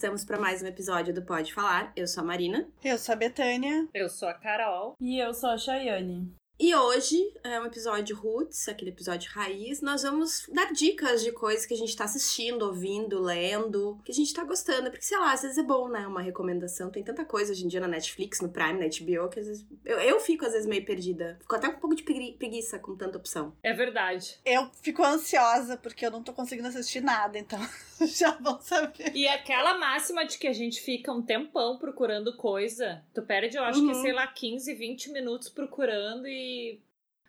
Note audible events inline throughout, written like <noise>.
estamos para mais um episódio do Pode Falar. Eu sou a Marina. Eu sou a Betânia. Eu sou a Carol. E eu sou a Chayane. E hoje é um episódio roots, aquele episódio raiz. Nós vamos dar dicas de coisas que a gente tá assistindo, ouvindo, lendo, que a gente tá gostando. Porque, sei lá, às vezes é bom, né? Uma recomendação. Tem tanta coisa hoje em dia na Netflix, no Prime, na HBO, que às vezes. Eu, eu fico, às vezes, meio perdida. Fico até com um pouco de preguiça com tanta opção. É verdade. Eu fico ansiosa porque eu não tô conseguindo assistir nada, então <laughs> <laughs> já vão saber. E aquela máxima de que a gente fica um tempão procurando coisa, tu perde, eu acho uhum. que, sei lá, 15, 20 minutos procurando e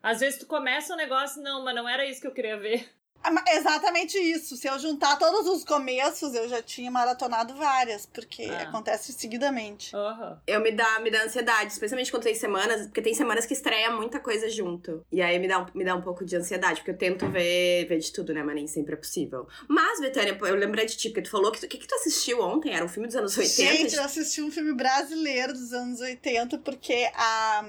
às vezes tu começa um negócio, não, mas não era isso que eu queria ver. Ah, exatamente isso. Se eu juntar todos os começos, eu já tinha maratonado várias, porque ah. acontece seguidamente. Uhum. Eu me dá, me dá ansiedade, especialmente quando tem semanas, porque tem semanas que estreia muita coisa junto. E aí me dá, um, me dá um pouco de ansiedade, porque eu tento ver, ver de tudo, né? Mas nem sempre é possível. Mas, Betânia, eu lembrei de ti, porque tu falou que o que, que tu assistiu ontem? Era um filme dos anos 80? Gente, eu assisti um filme brasileiro dos anos 80, porque a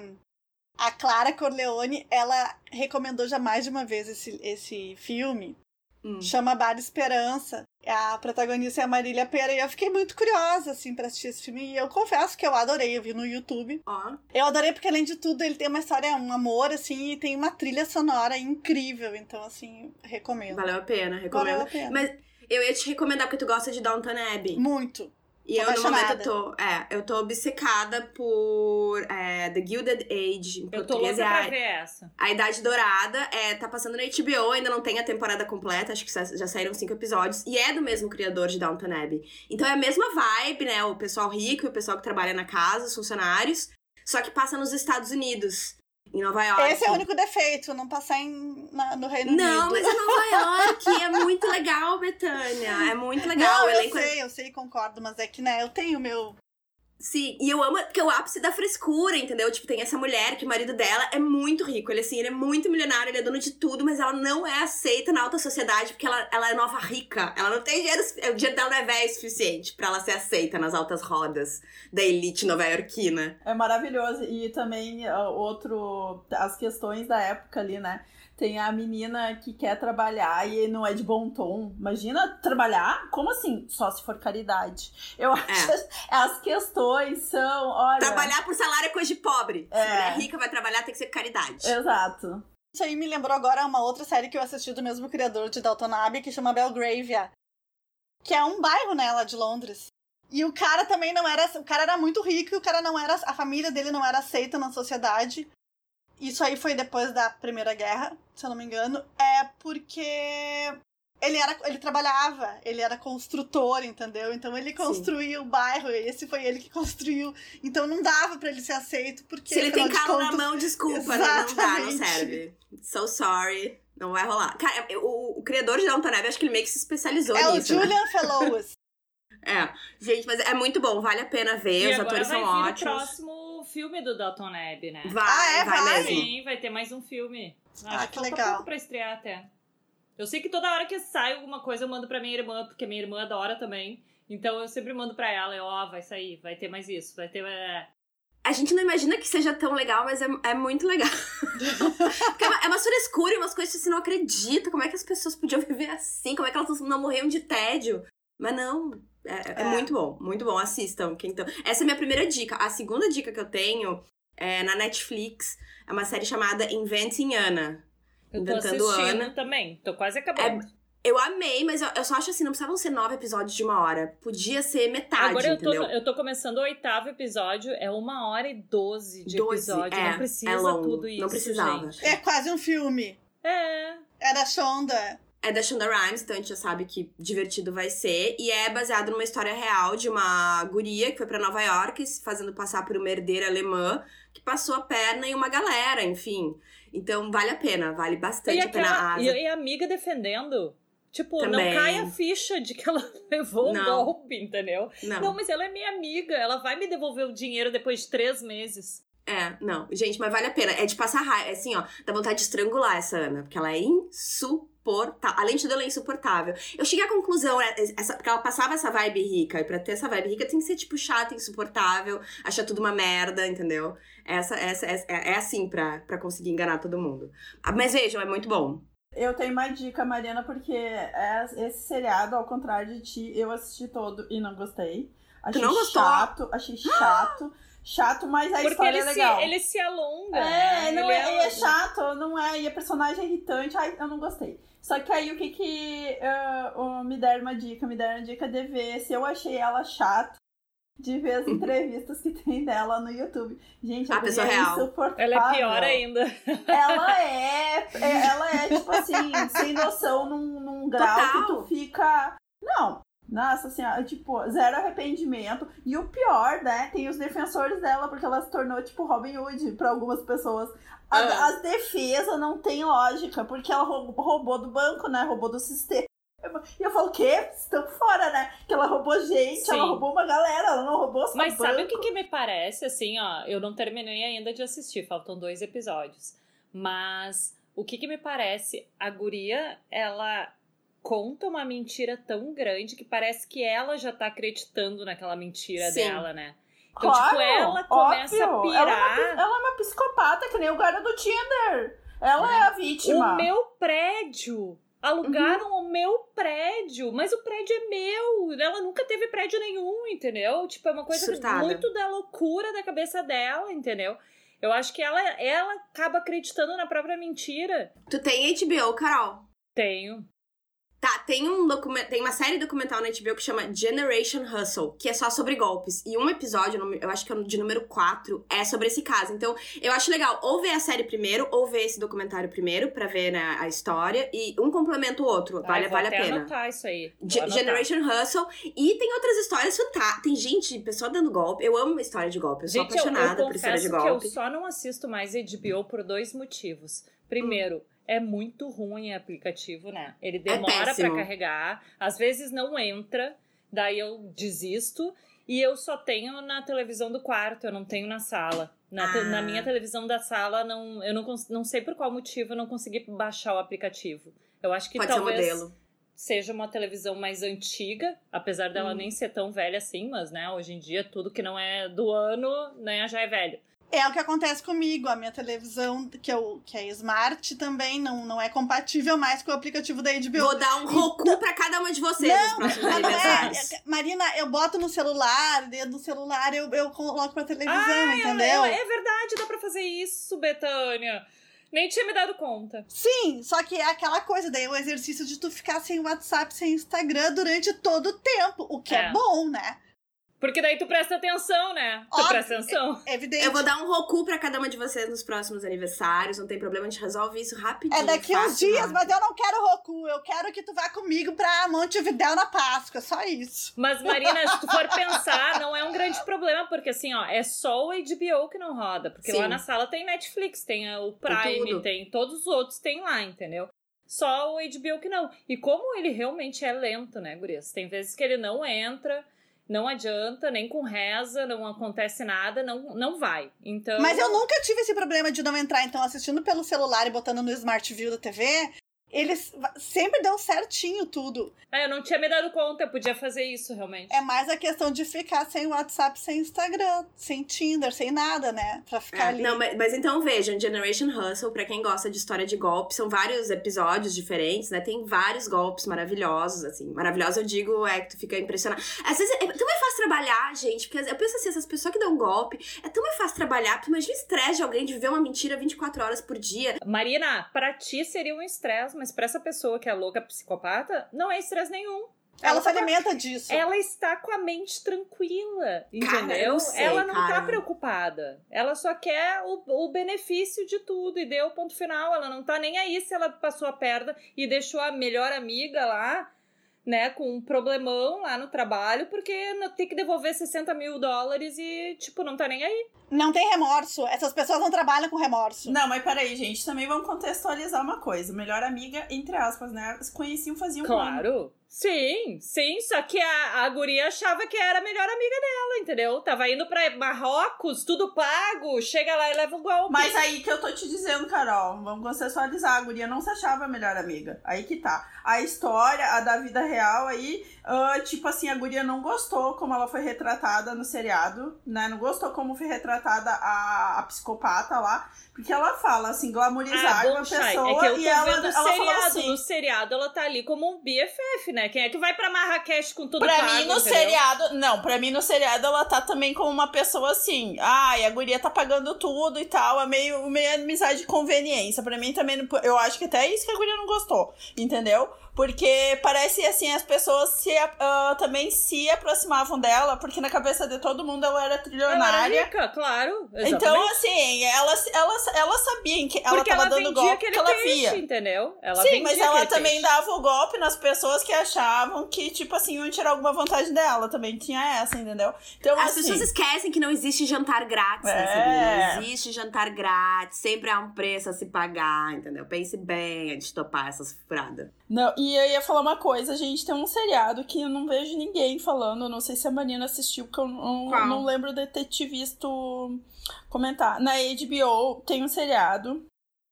a Clara Corleone, ela recomendou já mais de uma vez esse, esse filme. Hum. Chama Bar Esperança. A protagonista é a Marília Pera. E eu fiquei muito curiosa, assim, pra assistir esse filme. E eu confesso que eu adorei. Eu vi no YouTube. Oh. Eu adorei porque, além de tudo, ele tem uma história, um amor, assim, e tem uma trilha sonora incrível. Então, assim, recomendo. Valeu a pena, recomendo. Valeu a pena. Mas eu ia te recomendar porque tu gosta de Downton Abbey. Muito. E eu, no momento, eu tô, é, eu tô obcecada por é, The Gilded Age. eu tô louca pra ver essa. A Idade Dourada é, tá passando na HBO, ainda não tem a temporada completa, acho que já saíram cinco episódios. E é do mesmo criador de Downton Abbey. Então é a mesma vibe, né? O pessoal rico e o pessoal que trabalha na casa, os funcionários. Só que passa nos Estados Unidos em Nova York. Esse é o único defeito, não passar em, na, no Reino não, Unido. Não, mas é Nova York, é muito legal, Betânia. É muito legal. Não, eu elenco... É sei, eu sei, concordo, mas é que, né, eu tenho meu Sim, e eu amo que é o ápice da frescura, entendeu? Tipo, tem essa mulher que o marido dela é muito rico. Ele, assim, ele é muito milionário, ele é dono de tudo, mas ela não é aceita na alta sociedade porque ela, ela é nova rica. Ela não tem dinheiro. O dinheiro dela não é velho o suficiente para ela ser aceita nas altas rodas da elite nova-iorquina. É maravilhoso. E também, outro. As questões da época ali, né? Tem a menina que quer trabalhar e não é de bom tom. Imagina trabalhar? Como assim? Só se for caridade. Eu acho é. as questões são. Olha... Trabalhar por salário é coisa de pobre. É. Se mulher rica vai trabalhar, tem que ser caridade. Exato. Isso aí me lembrou agora uma outra série que eu assisti do mesmo criador de Dalton Abbey, que chama Belgravia. Que é um bairro, né, lá de Londres. E o cara também não era. O cara era muito rico e o cara não era. A família dele não era aceita na sociedade. Isso aí foi depois da Primeira Guerra, se eu não me engano. É porque ele era ele trabalhava, ele era construtor, entendeu? Então ele construiu Sim. o bairro, esse foi ele que construiu. Então não dava para ele ser aceito porque Se ele tem calo contas... na mão, desculpa, né? não dá, não serve. So sorry. Não vai rolar. Cara, o, o criador de Downton Abbey, acho que ele meio que se especializou é nisso. É o Julian né? Fellows. <laughs> é. Gente, mas é muito bom, vale a pena ver, e os atores são ótimos. O próximo filme do Dalton Abbey, né? Vai, ah, é, vai, vai mesmo. Sim, vai ter mais um filme. Ah, Acho que legal. pouco pra estrear até. Eu sei que toda hora que sai alguma coisa eu mando pra minha irmã, porque minha irmã adora também. Então eu sempre mando pra ela, ó, oh, vai sair, vai ter mais isso, vai ter. É... A gente não imagina que seja tão legal, mas é, é muito legal. <laughs> Porque é uma, é uma frescura e umas coisas que você não acredita. Como é que as pessoas podiam viver assim? Como é que elas não morriam de tédio? Mas não, é, é, é, muito bom, muito bom. Assistam. Então, essa é a minha primeira dica. A segunda dica que eu tenho é na Netflix. É uma série chamada Inventing Anna. Eu tô Inventando Ana. também. Tô quase acabando. É, eu amei, mas eu, eu, só acho assim, não precisavam ser nove episódios de uma hora. Podia ser metade, Agora eu entendeu? tô, eu tô começando o oitavo episódio, é uma hora e doze de doze, episódio. É, não precisa é longo, tudo isso, Não precisava. Gente. É quase um filme. É. É da Shonda. É da Shonda Rhimes, então a gente já sabe que divertido vai ser. E é baseado numa história real de uma guria que foi para Nova York, se fazendo passar por uma herdeira alemã, que passou a perna em uma galera, enfim. Então vale a pena, vale bastante a pena a asa. E a amiga defendendo. Tipo, Também. não cai a ficha de que ela <laughs> levou um golpe, entendeu? Não. não, mas ela é minha amiga, ela vai me devolver o dinheiro depois de três meses. É, não. Gente, mas vale a pena. É de passar raiva. É assim, ó, dá vontade de estrangular essa Ana, porque ela é insuportável. Além de tudo, ela é insuportável. Eu cheguei à conclusão, né, essa, porque ela passava essa vibe rica, e pra ter essa vibe rica tem que ser, tipo, chata, insuportável, achar tudo uma merda, entendeu? Essa, essa, essa é, é assim pra, pra conseguir enganar todo mundo. Ah, mas vejam, é muito bom. Eu tenho uma dica, Mariana, porque é- esse seriado, ao contrário de ti, eu assisti todo e não gostei. Achei não gostou? chato, achei <gasps> chato. Chato, mas a Porque história é se, legal. ele se alonga. É, né? não Ele é, e é chato, não é, e a personagem é irritante, ai, eu não gostei. Só que aí o que que ah, o- me deram uma dica, me deram uma dica de ver se eu achei ela chato, de ver as <laughs> entrevistas que tem dela no YouTube. Gente, A a guria pessoa é real. insuportável. Ela é pior ainda. <laughs> Ela é, é- ela é, tipo assim, sem noção num, num grau que Total. tu fica. Não. Nossa senhora, tipo, zero arrependimento. E o pior, né? Tem os defensores dela, porque ela se tornou, tipo, Robin Hood pra algumas pessoas. A- Ah. As defesas não tem lógica, porque ela rou- roubou do banco, né? Roubou do sistema. E eu falo, o quê? Estão fora, né? Que ela roubou gente, ela Sim. roubou uma galera, ela não roubou só Mas sabe o que, que me parece, assim, ó? Eu não terminei ainda de assistir, faltam dois episódios. Mas o que, que me parece? A guria, ela conta uma mentira tão grande que parece que ela já tá acreditando naquela mentira Sim. dela, né? Então, Claro, tipo, ela começa a óbvio. Ela é, uma, pirar. ela é uma psicopata, que nem o cara do Tinder. Ela é, a vítima. O meu prédio. Alugaram o meu prédio, mas o prédio é meu. Ela nunca teve prédio nenhum, entendeu? Tipo, é uma coisa muito da loucura da cabeça dela, entendeu? Eu acho que ela, ela acaba acreditando na própria mentira. Tu tem HBO, Carol? Tenho. Tá, tem, um document... tem uma série documental na HBO que chama Generation Hustle, que é só sobre golpes. E um episódio, eu acho que é o de número 4, é sobre esse caso. Então, eu acho legal ou ver a série primeiro, ou ver esse documentário primeiro, pra ver né, a história. E um complementa o outro. Vale, Ai, vou vale a pena. anotar isso aí. Ge-. Generation Hustle. E tem outras histórias fantásticas. Tem gente, pessoa dando golpe. Eu amo história de golpe. Eu sou Gente, eu, eu apaixonada por história de que eu golpe. só não assisto mais HBO por dois motivos. Primeiro, é muito ruim o aplicativo, né? Ele demora pra É péssimo. carregar, às vezes não entra, daí eu desisto. E eu só tenho na televisão do quarto, eu não tenho na sala. Na, Ah. na minha televisão da sala, não, eu não, não sei por qual motivo eu não consegui baixar o aplicativo. Eu acho que Pode ser talvez modelo. seja uma televisão mais antiga, apesar dela Hum. nem ser tão velha assim, mas né, hoje em dia tudo que não é do ano, né, já é velho. É o que acontece comigo. A minha televisão, que, eu, que é smart, também não, não é compatível mais com o aplicativo da HBO. Vou dar um Roku pra cada uma de vocês não aniversários. é. Marina, eu boto no celular, dentro do celular, eu, eu coloco pra televisão, Ah, entendeu? É, é verdade, dá pra fazer isso, Betânia. Nem tinha me dado conta. Sim, só que é aquela coisa, daí o exercício de tu ficar sem WhatsApp, sem Instagram durante todo o tempo, o que é, É. bom, né? Porque daí tu presta atenção, né? Tu Óbvio. presta atenção. Evidente. Eu vou dar um Roku pra cada uma de vocês nos próximos aniversários. Não tem problema, a gente resolve isso rapidinho. É daqui uns fácil, dias, rápido. mas eu não quero Roku. Eu quero que tu vá comigo pra Montevidéu na Páscoa, só isso. Mas, Marina, <laughs> se tu for pensar, não é um grande problema, porque assim, ó, é só o HBO que não roda. Porque Sim. lá na sala tem Netflix, tem o Prime, tudo. tem todos os outros, tem lá, entendeu? Só o HBO que não. E como ele realmente é lento, né, Gurias? Tem vezes que ele não entra, não adianta, nem com reza, não acontece nada, não, não vai. Então. Mas eu nunca tive esse problema de não entrar, então, assistindo pelo celular e botando no Smart View da TV, eles sempre deu certinho tudo. É, eu não tinha me dado conta, eu podia fazer isso realmente. É mais a questão de ficar sem WhatsApp, sem Instagram, sem Tinder, sem nada, né? Pra ficar É, ali. não, mas, mas então vejam, Generation Hustle, pra quem gosta de história de golpe, são vários episódios diferentes, né? Tem vários golpes maravilhosos, assim. Maravilhosos, eu digo, é que tu fica impressionado. Às vezes é tão mais fácil trabalhar, gente, porque eu penso assim, essas pessoas que dão golpe, é tão mais fácil trabalhar, porque imagina o estresse de alguém de viver uma mentira 24 horas por dia. Marina, pra ti seria um estresse, mas pra essa pessoa que é louca psicopata, não é estresse nenhum. Ela se tá alimenta disso. Ela está com a mente tranquila, Cara, eu entendeu? não sei, ela não cara. tá preocupada. Ela só quer o, o benefício de tudo e deu o ponto final. Ela não tá nem aí se ela passou a perna e deixou a melhor amiga lá, né, com um problemão lá no trabalho, porque tem que devolver 60 mil dólares e, tipo, não tá nem aí. Não tem remorso. Essas pessoas não trabalham com remorso. Não, mas peraí, gente. Também vamos contextualizar uma coisa. Melhor amiga, entre aspas, né? Se conheciam faziam um ano. Sim, sim, só que a, a guria achava que era a melhor amiga dela, entendeu? Tava indo pra Marrocos, tudo pago, chega lá e leva o golpe. Mas aí que eu tô te dizendo, Carol, vamos consensualizar, a guria não se achava a melhor amiga. Aí que tá. A história, a da vida real aí, uh, tipo assim, a guria não gostou como ela foi retratada no seriado, né? Não gostou como foi retratada a, a psicopata lá. Porque ela fala assim, glamorizar Ah, uma pessoa é que eu tô e ela, vendo o ela falou seriado. assim. No seriado ela tá ali como um BFF, né? Quem é que vai pra Marrakech com tudo Pra pago, mim, no entendeu? seriado. Não, pra mim, no seriado, ela tá também como uma pessoa assim. Ai, a guria tá pagando tudo e tal. É meio, meio amizade de conveniência. Pra mim também. Eu acho que até é isso que a guria não gostou. Entendeu? Porque parece assim, as pessoas se, ah, também se aproximavam dela, porque na cabeça de todo mundo ela era Ela era trilionária. rica, claro. Exatamente. Então, assim, ela, ela, ela sabia que ela Porque tava ela dando golpe que ela peixe, via. entendeu? Ela Sim, mas ela também peixe. dava o golpe nas pessoas que achavam que, tipo assim, iam tirar alguma vantagem dela. Também tinha essa, entendeu? Então, As assim, pessoas esquecem que não existe jantar grátis É. nessa vida. Não existe jantar grátis. Sempre há um preço a se pagar, entendeu? Pense bem antes de topar essas furadas. Não, e eu ia falar uma coisa, gente, tem um seriado que eu não vejo ninguém falando, não sei se a Marina assistiu, porque eu não, Qual? não lembro de ter te visto comentar. Na HBO tem um seriado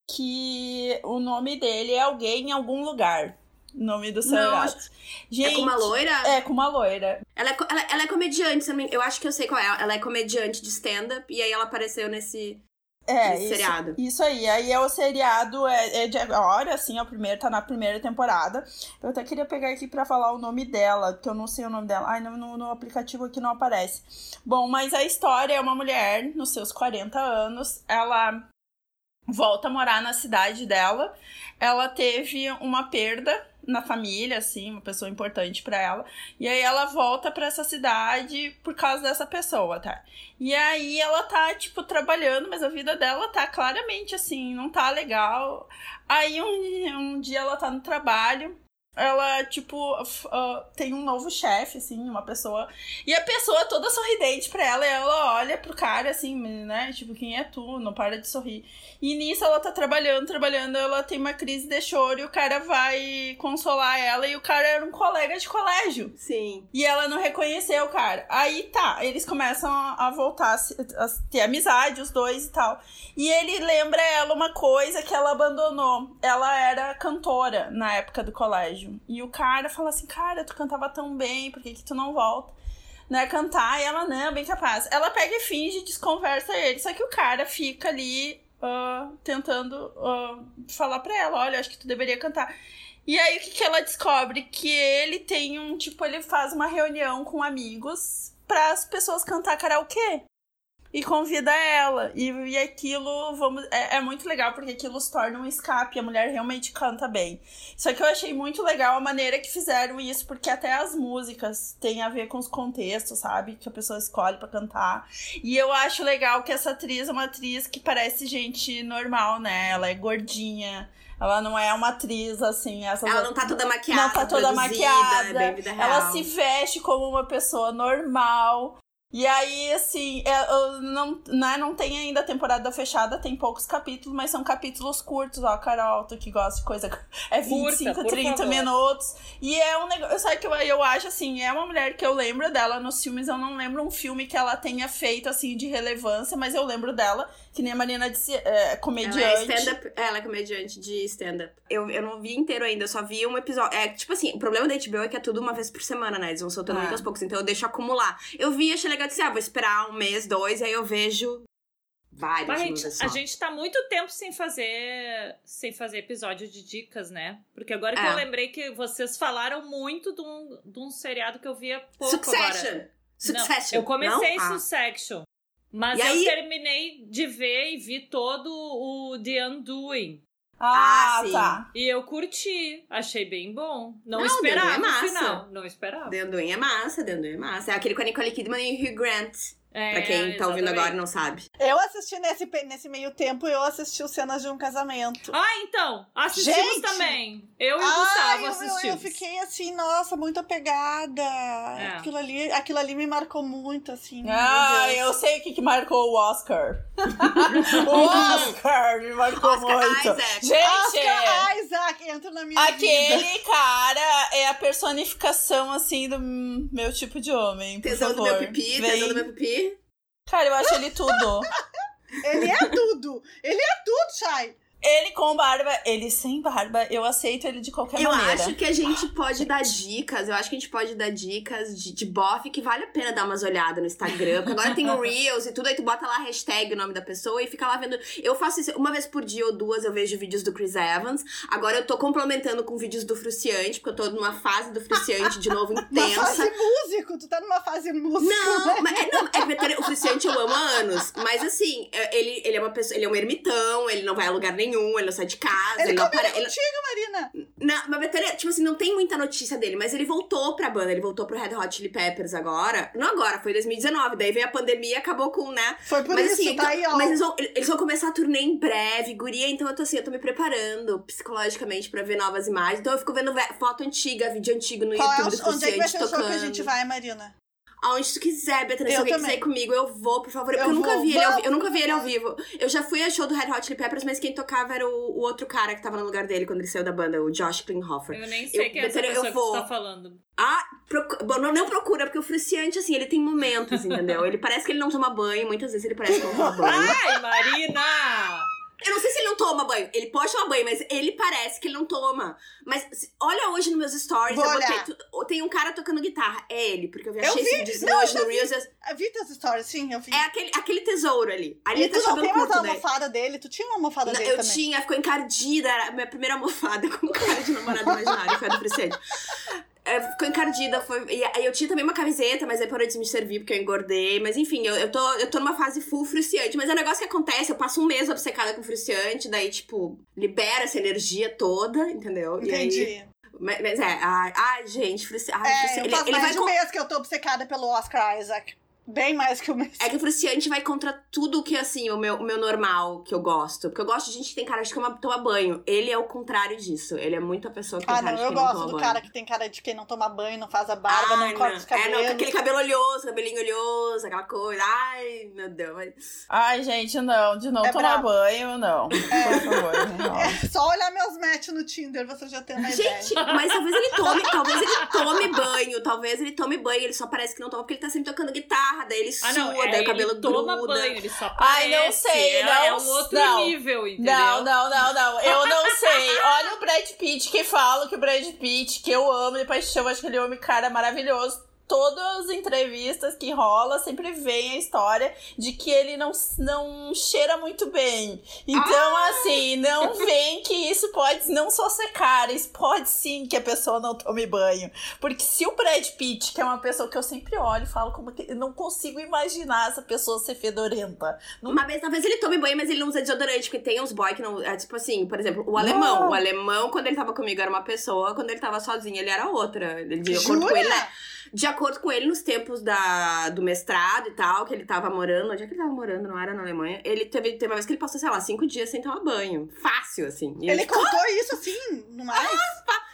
que o nome dele é Alguém em Algum Lugar. Nome do seriado. Gente, é com uma loira? É, com uma loira. Ela, é, ela, ela é comediante, se eu acho que eu sei qual é. Ela é comediante de stand-up e aí ela apareceu nesse, É, isso, seriado. Isso aí, aí é o seriado, é, é de agora, assim, é o primeiro, tá na primeira temporada. Eu até queria pegar aqui pra falar o nome dela, que eu não sei o nome dela. Ai, no, no, no aplicativo aqui não aparece. Bom, mas a história é uma mulher, nos seus 40 anos, ela volta a morar na cidade dela. Ela teve uma perda na família, assim, uma pessoa importante pra ela. E aí ela volta pra essa cidade por causa dessa pessoa, tá? E aí ela tá, tipo, trabalhando, mas a vida dela tá claramente assim, não tá legal. Aí um, um dia ela tá no trabalho, ela, tipo, ah, tem um novo chefe, assim, uma pessoa. E a pessoa toda sorridente pra ela, e ela olha pro cara, assim, né? Tipo, quem é tu? Não para de sorrir. E nisso ela tá trabalhando, trabalhando, ela tem uma crise de choro e o cara vai consolar ela, e o cara era um colega de colégio. Sim. E ela não reconheceu o cara. Aí tá, eles começam a voltar a ter amizade, os dois e tal. E ele lembra ela uma coisa que ela abandonou. Ela era cantora na época do colégio. E o cara fala assim: Cara, tu cantava tão bem, por que, que tu não volta? Né, cantar, e ela não, bem capaz. Ela pega e finge, desconversa ele. Só que o cara fica ali ah, tentando ah, falar pra ela: Olha, acho que tu deveria cantar. E aí o que, que ela descobre? Que ele tem um, tipo, ele faz uma reunião com amigos para as pessoas cantar karaokê. E convida ela. E, e aquilo, vamos. É, é muito legal, porque aquilo se torna um escape. A mulher realmente canta bem. Só que eu achei muito legal a maneira que fizeram isso, porque até as músicas têm a ver com os contextos, sabe? Que a pessoa escolhe pra cantar. E eu acho legal que essa atriz é uma atriz que parece gente normal, né? Ela é gordinha. Ela não é uma atriz assim. Ela não tá toda maquiada. não tá toda maquiada. É bem vida real. Ela se veste como uma pessoa normal. E aí, assim, é, eu não, né, não tem ainda a temporada fechada, tem poucos capítulos, mas são capítulos curtos, ó, Carol, tu que gosta de coisa. <laughs> É 25, Curta, por 30 favor. minutos. E é um negócio. Sabe que eu, eu acho assim, é uma mulher que eu lembro dela nos filmes, eu não lembro um filme que ela tenha feito, assim, de relevância, mas eu lembro dela, que nem a Marina disse, é comediante. Ela é. Ela é comediante de stand-up. Eu, eu não vi inteiro ainda, eu só vi um episódio. É, tipo assim, o problema da HBO é que é tudo uma vez por semana, né? Eles vão soltando Ah. muito aos poucos, então eu deixo acumular. Eu vi, achei legal, disse, ah, vou esperar um mês, dois, aí eu vejo vários. Mas a gente, só. a gente tá muito tempo sem fazer sem fazer episódio de dicas, né? Porque agora que É. eu lembrei que vocês falaram muito de um, de um seriado que eu via pouco Succession! agora. Succession! Não, eu comecei não? Ah. Succession. Mas E eu aí? terminei de ver e vi todo o The Undoing. Ah, Ah, sim. tá. E eu curti, achei bem bom. Não, Não, esperava é no massa. final. Não esperava. The Undoing é massa, The Undoing é massa. É aquele com a Nicole Kidman e o Hugh Grant. É, pra quem tá ouvindo agora e não sabe. Eu assisti nesse, nesse meio tempo, eu assisti o Cenas de um Casamento. Ah, então, assistimos Gente! também. Eu e o Gustavo eu, eu, assistimos. eu fiquei assim, nossa, muito apegada. É. Aquilo, ali, aquilo ali me marcou muito, assim. Ah, eu sei o que, que marcou o Oscar. <laughs> o Oscar me marcou Oscar muito. Isaac. Gente, Oscar Isaac entra na minha vida. aquele cara é a personificação, assim, do meu tipo de homem. Tesão do meu pipi, Vem. tesão do meu pipi. Cara, eu acho ele tudo. Ele é tudo! Ele é tudo, Shai! Ele com barba, ele sem barba, eu aceito ele de qualquer Eu maneira. acho que a gente <gasps> pode dar dicas, eu acho que a gente pode dar dicas de, de bofe que vale a pena dar umas olhadas no Instagram. Porque agora tem o <laughs> Reels e tudo, aí tu bota lá a hashtag, o nome da pessoa e fica lá vendo. Eu faço isso uma vez por dia ou duas, eu vejo vídeos do Chris Evans. Agora eu tô complementando com vídeos do Fruciante, porque eu tô numa fase do Fruciante de novo <laughs> Uma intensa. fase músico! Tu tá numa fase música. Não, né? mas, é, não, é o Fruciante eu amo há anos. Mas assim, é, ele, ele é uma pessoa, ele é um ermitão, ele não vai a lugar nenhum, ele não sai de casa, Ele ele, não combina apare- ele- Marina! Não, mas Betânia, tipo assim, não tem muita notícia dele, mas ele voltou pra banda, ele voltou pro Red Hot Chili Peppers agora. Não agora, foi em 2019, daí veio a pandemia e acabou com, né? Foi por mas isso, assim, tá então- aí, ó. mas eles vão, eles vão começar a turnê em breve, guria, então eu tô assim, eu tô me preparando psicologicamente pra ver novas imagens. Então eu fico vendo ve- foto antiga, vídeo antigo no Qual é YouTube o, do onde é que vai ser o show que a gente vai, Marina? Aonde tu quiser, Betânia, se Eu alguém também. quiser ir comigo, eu vou, por favor. Eu Porque eu, nunca vi ele ao, eu nunca vi ele ao vivo. Eu já fui a show do Red Hot Chili Peppers, mas quem tocava era o, o outro cara que tava no lugar dele quando ele saiu da banda, o Josh Klinghoffer. Eu nem sei Eu- quem é essa eu pessoa que vou. você tá falando. Ah, procu- bom, não, não procura, porque o Fruciante, assim, ele tem momentos, entendeu? Ele parece que ele não toma banho, muitas vezes ele parece que não toma <laughs> banho. Ai, Marina! Eu não sei se ele não toma banho. Ele pode tomar banho, mas ele parece que ele não toma. Mas se- olha hoje nos meus stories, Vou eu botei olhar. tu- tem um cara tocando guitarra. É ele, porque eu vi Eu achei vi. esse Não, hoje eu no Reels. Eu vi teus stories, sim, eu vi. É aquele, aquele tesouro ali. Ali e tá tu não tem mais a daí. almofada dele? Tu tinha uma almofada Não, dele eu também. tinha, ficou encardida, era a minha primeira almofada <laughs> com cara de namorado imaginário, foi a do. É, ficou encardida, foi. E aí eu tinha também uma camiseta, mas aí parou de me servir porque eu engordei. Mas enfim, eu, eu, tô, eu tô numa fase full fruciante. Mas é um negócio que acontece, eu passo um mês obcecada com fruciante, daí, tipo, libera essa energia toda, entendeu? E aí- Entendi. mas, mas é, ai, ai, gente, fruciante. Ai, É, fruciante. eu Ele, faço ele mais vai um mês que eu tô obcecada pelo Oscar Isaac. Bem mais que um mês. É que o fruciante vai contra tudo que, assim, o meu, o meu normal que eu gosto. Porque eu gosto de gente que tem cara de toma, toma banho. Ele é o contrário disso. Ele é muito a pessoa que tem Ah, cara não, de eu quem não gosto toma do banho. cara que tem cara de quem não toma banho, não faz a barba, Ai, não corta os É, cabelos. não, com aquele cabelo olhoso, cabelinho olhoso, aquela coisa. Ai, meu Deus. mas- Ai, gente, não. De não É tomar brabo. banho, não. Por favor, não. <laughs> É só olhar meus match no Tinder, você já tem uma Gente, ideia. mas talvez ele tome, talvez ele tome banho, talvez ele tome banho, ele só parece que não toma porque ele tá sempre tocando guitarra, daí ele Ah, sua, não, é, daí o cabelo ele toma gruda. banho, ele só Ai, parece. não sei, é, não, é um outro não. nível, entendeu? Não, não, não, não. Eu não sei. Olha o Brad Pitt que fala que o Brad Pitt, que eu amo de paixão, acho que ele é um cara maravilhoso. Todas as entrevistas que rola sempre vem a história de que ele não, não cheira muito bem. Então, assim, não vem que isso pode não só ser cara, isso pode sim que a pessoa não tome banho. Porque se o Brad Pitt, que é uma pessoa que eu sempre olho e falo como que eu não consigo imaginar essa pessoa ser fedorenta. Uma vez, talvez ele tome banho, mas ele não usa desodorante, porque tem uns boy que não. É tipo assim, por exemplo, o alemão. Não. O alemão, quando ele tava comigo, era uma pessoa, quando ele tava sozinho, ele era outra. Ele, de acordo com ele, né? De acordo com ele, nos tempos da, do mestrado e tal, que ele tava morando, onde é que ele tava morando? Não era na Alemanha. Ele teve, teve uma vez que ele passou, sei lá, cinco dias sem tomar banho. Fácil, assim. E Ele contou isso assim, no mais?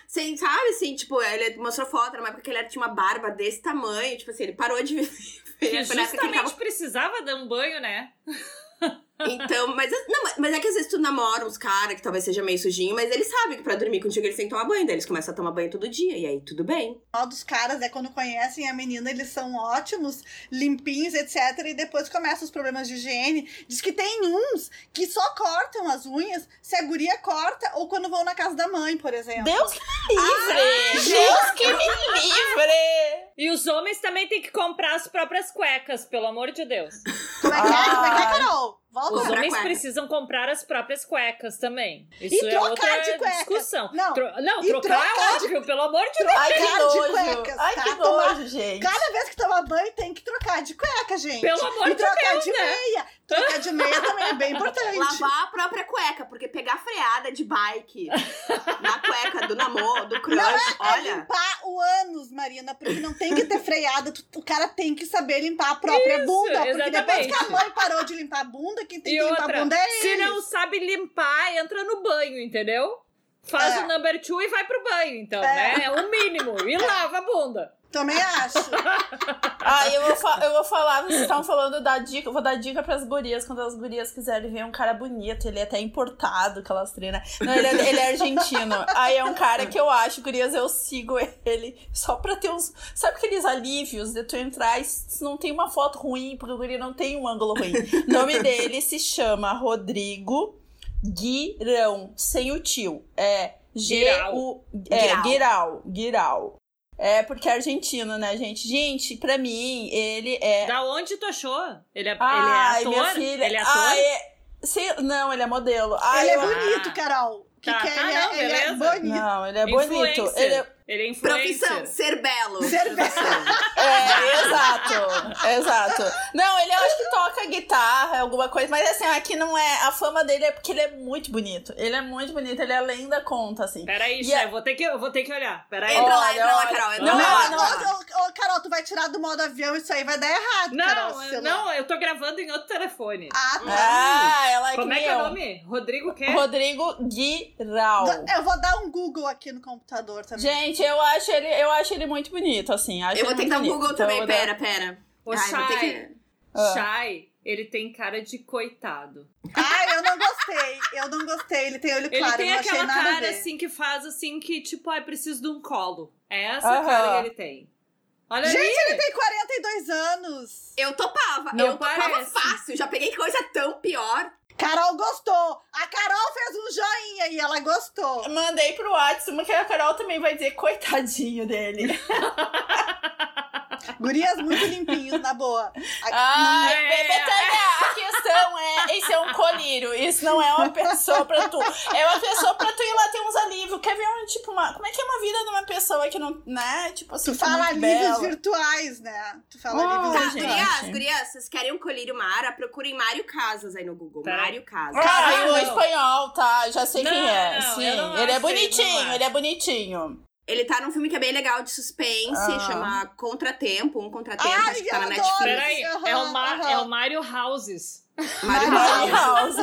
Sem, sabe, assim, tipo, ele mostrou foto, era uma época que ele era- tinha uma barba desse tamanho, tipo assim, ele parou de <laughs> viver. Que ele tava justamente precisava dar um banho, né? <laughs> Então, mas, não, mas- é que às vezes tu namora uns caras que talvez seja meio sujinho, mas eles sabem que pra dormir contigo eles têm que tomar banho, daí eles começam a tomar banho todo dia, e aí tudo bem. O dos caras é quando conhecem a menina, eles são ótimos, limpinhos, etc. E depois começam os problemas de higiene. Diz que tem uns que só cortam as unhas se a guria corta ou quando vão na casa da mãe, por exemplo. Deus que me livre! Deus que me livre! E os homens também têm que comprar as próprias cuecas, pelo amor de Deus. Como é que é? Como é que é. Carol? Volta. Os homens cueca. precisam comprar as próprias cuecas também. Isso E é trocar outra de cueca. discussão. Não, Tro- não e trocar, é trocar óbvio, pelo amor de Deus. Ai, que Trocar de cuecas, Ai, tá? que Tomar- nojo, gente! Cada vez que toma banho tem que trocar de cueca, gente. Pelo amor e de trocar Deus, de né? meia. Trocar de meia também é bem <laughs> importante. Lavar a própria cueca, porque pegar freada de bike na cueca do namoro, do crush, É olha. limpar o ânus, Marina, porque não tem que ter freada. O cara tem que saber limpar a própria Isso, bunda. Porque depois que a exatamente. mãe parou de limpar a bunda, tem E que limpar outra, a bunda é se não sabe limpar, entra no banho, entendeu? Faz É. o number two e vai pro banho, então, É. né? É o mínimo. E lava a bunda. Também acho. <laughs> Ah, eu vou, eu vou falar, vocês estavam falando da dica, eu vou dar dica pras gurias, quando as gurias quiserem ver um cara bonito, ele é até importado, aquelas treinas. Não, ele é, ele é argentino. <laughs> Aí é um cara que eu acho, gurias, eu sigo ele só pra ter uns. Sabe aqueles alívios de tu entrar e não tem uma foto ruim, porque o guri não tem um ângulo ruim. O nome <laughs> dele se chama Rodrigo Guirão, sem o tio. É G-U. É. Guiral. Guiral. É porque é argentino, né, gente? Gente, pra mim, ele é. Da onde tu achou? Ele é, Ai, ele é minha ator? filha. Ele é ator? Ai, é- Sim, não, ele é modelo. Ai, ele é bonito, Ah. Carol. Que Tá, que tá, ele, não, é, ele é bonito. Não, ele é bonito. Ele é... Ele é influencer. Profissão, ser belo. Ser belo. <laughs> É, exato. Exato. Não, ele eu acho que toca guitarra, alguma coisa, mas assim, aqui não é. A fama dele é porque ele é muito bonito. Ele é muito bonito, ele é além da conta, assim. Peraí, a- eu vou ter que, eu vou ter que olhar. Peraí. Entra lá, Olha, entra lá, olha. Carol. Entra Não, lá. não, Ô, ô, ô, Carol, tu vai tirar do modo avião, isso aí vai dar errado, Carol. Não, sei lá. não, eu tô gravando em outro telefone. Ah, tá. Ah, ela é Como que é que é o eu. nome? Rodrigo quê? Rodrigo Guiral. Eu vou dar um Google aqui no computador também. Gente, eu acho ele, eu acho ele muito bonito, assim. Acho Eu vou ele um muito Google. Então, também, pera, pera. O Ai, Chay. que... Ah. Chay, ele tem cara de coitado. Ah, eu não gostei. Eu não gostei. Ele tem olho Ele claro, tem eu não achei aquela cara assim que faz assim que, tipo, ai, preciso de um colo. É essa Aham. cara que ele tem. Olha Gente, ali. ele tem 42 anos. Eu topava, Não eu topava parece. fácil. Já peguei coisa tão pior. Carol gostou. A Carol fez um joinha e ela gostou. Mandei pro WhatsApp, que a Carol também vai dizer coitadinho dele. <laughs> Gurias muito limpinhos, na boa. A- Ai, É. Betânia, a questão é, esse é um colírio, isso não é uma pessoa pra tu. É uma pessoa pra tu ir lá ter uns alívios. Quer ver um, tipo, uma, como é que é uma vida de uma pessoa que não, né, tipo assim, Tu tá fala alívios bela. virtuais, né? Tu fala Ah, alívios Tá, virtuais. gurias, gurias, vocês querem um colírio Mara? Procurem Mário Casas aí no Google. Tá. Mário Casas. Ah, e o espanhol, tá, já sei Não, quem é. não, Sim, ele é bonitinho, ele é bonitinho. Ele tá num filme que é bem legal de suspense, Ah. chama Contratempo, um Contratempo, Ai, acho que tá na adoro. Netflix. Peraí, Aham, é, o aham. é o Mario Houses. Mário Mario.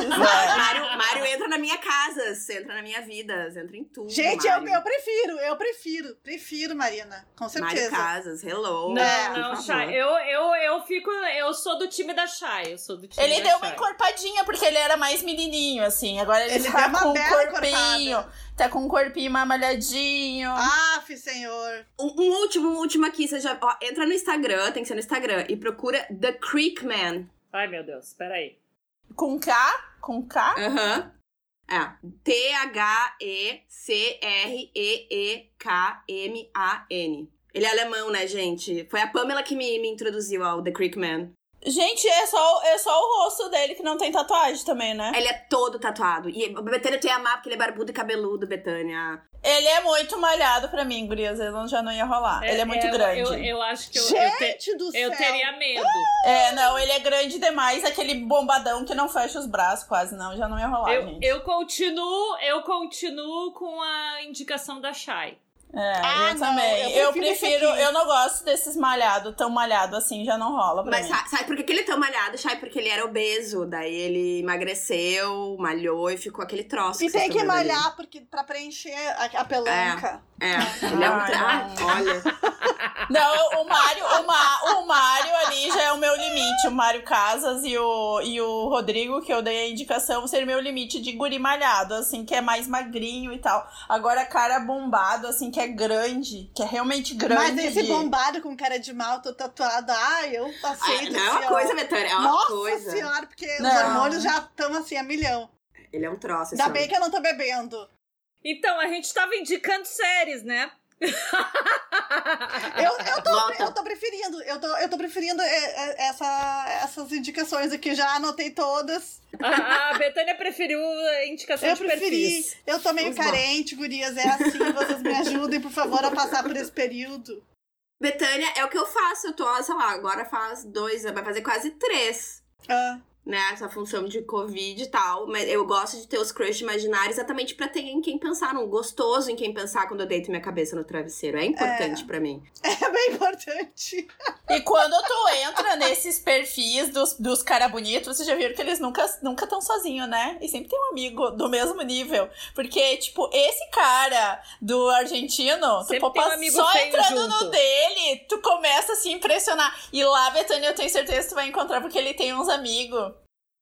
Mário, Mário entra na minha casa, entra na minha vida, entra em tudo. Gente, eu, eu prefiro, eu prefiro. Prefiro, Marina. Com certeza. Casas, hello. Não, É, não. Chay. Eu, eu, eu fico. Eu sou do time da Chay. Eu sou do time Ele da deu uma Chay. encorpadinha, porque ele era mais menininho, assim. Agora ele, Ele tá uma com um bela corpinho. encorpada. Tá com um corpinho mais malhadinho. Aff, senhor. Um, um último, um último aqui, você já. Ó, entra no Instagram, tem que ser no Instagram, e procura The Creek Man. Ai, meu Deus, peraí. Com K? Com K? Aham. É. T-H-E-C-R-E-E-K-M-A-N. Ele é alemão, né, gente? Foi a Pamela que me, me introduziu ao The Creek Man. Gente, é só, é só o rosto dele que não tem tatuagem também, né? Ele é todo tatuado. E o Betânia tem a amar porque ele é barbudo e cabeludo, Betânia. Ele é muito malhado pra mim, gurias. Ele não- já não ia rolar. ele é muito eu- grande. Eu, eu acho que eu, eu, te- Gente do céu. eu teria medo. É, não, ele é grande demais. Aquele bombadão que não fecha os braços quase, não. Já não ia rolar, Eu, gente. eu continuo, eu continuo com a indicação da Chay. É, Ah, eu não, também. eu Eu prefiro esse prefiro, eu não gosto desses malhados, tão malhado assim, já não rola pra Mas mim. sa- sabe por que ele é tão malhado, Chay? Porque ele era obeso. Daí ele emagreceu, malhou e ficou aquele troço. E tem que ali. malhar porque, pra preencher a, a pelanca. É, ele é um. Tra... Ah, olha. <laughs> Não, o Mário, o, Ma, o Mário ali já é o meu limite. O Mário Casas e o, e o Rodrigo, que eu dei a indicação, ser meu limite de guri malhado, assim, que é mais magrinho e tal. Agora, cara bombado, assim, que é grande, que é realmente grande. Mas esse de- bombado com cara de mal, tô tatuado. Ai, eu Ah, aceito. não é uma coisa, Betânia, é uma Nossa coisa. senhora, porque os Não. hormônios já estão assim a milhão. Ele é um troço. Ainda homem. bem que eu não tô bebendo. Então, a gente tava indicando séries, né? <laughs> Eu, eu, tô, eu tô preferindo, eu tô, eu tô preferindo é, é, essa, essas indicações aqui, já anotei todas. A, a Betânia preferiu a indicação Eu de preferi, perfis. eu tô meio Os carente, gurias, é assim, vocês me ajudem, por favor, a passar por esse período. Betânia, é o que eu faço. Eu tô, sei lá, agora faz dois anos, vai fazer quase três. Ah, né, essa função de Covid e tal, mas eu gosto de ter os crush imaginários exatamente pra ter em quem pensar, um gostoso em quem pensar quando eu deito minha cabeça no travesseiro. É importante É. pra mim. <laughs> É bem importante. E quando tu entra nesses perfis dos, dos cara bonitos, vocês já viram que eles nunca nunca estão sozinhos, né? E sempre tem um amigo do mesmo nível. Porque, tipo, esse cara do argentino, Sempre tu tem um só entrando junto. no dele, tu começa a se impressionar. E lá, Betânia, eu tenho certeza que tu vai encontrar, porque ele tem uns amigos.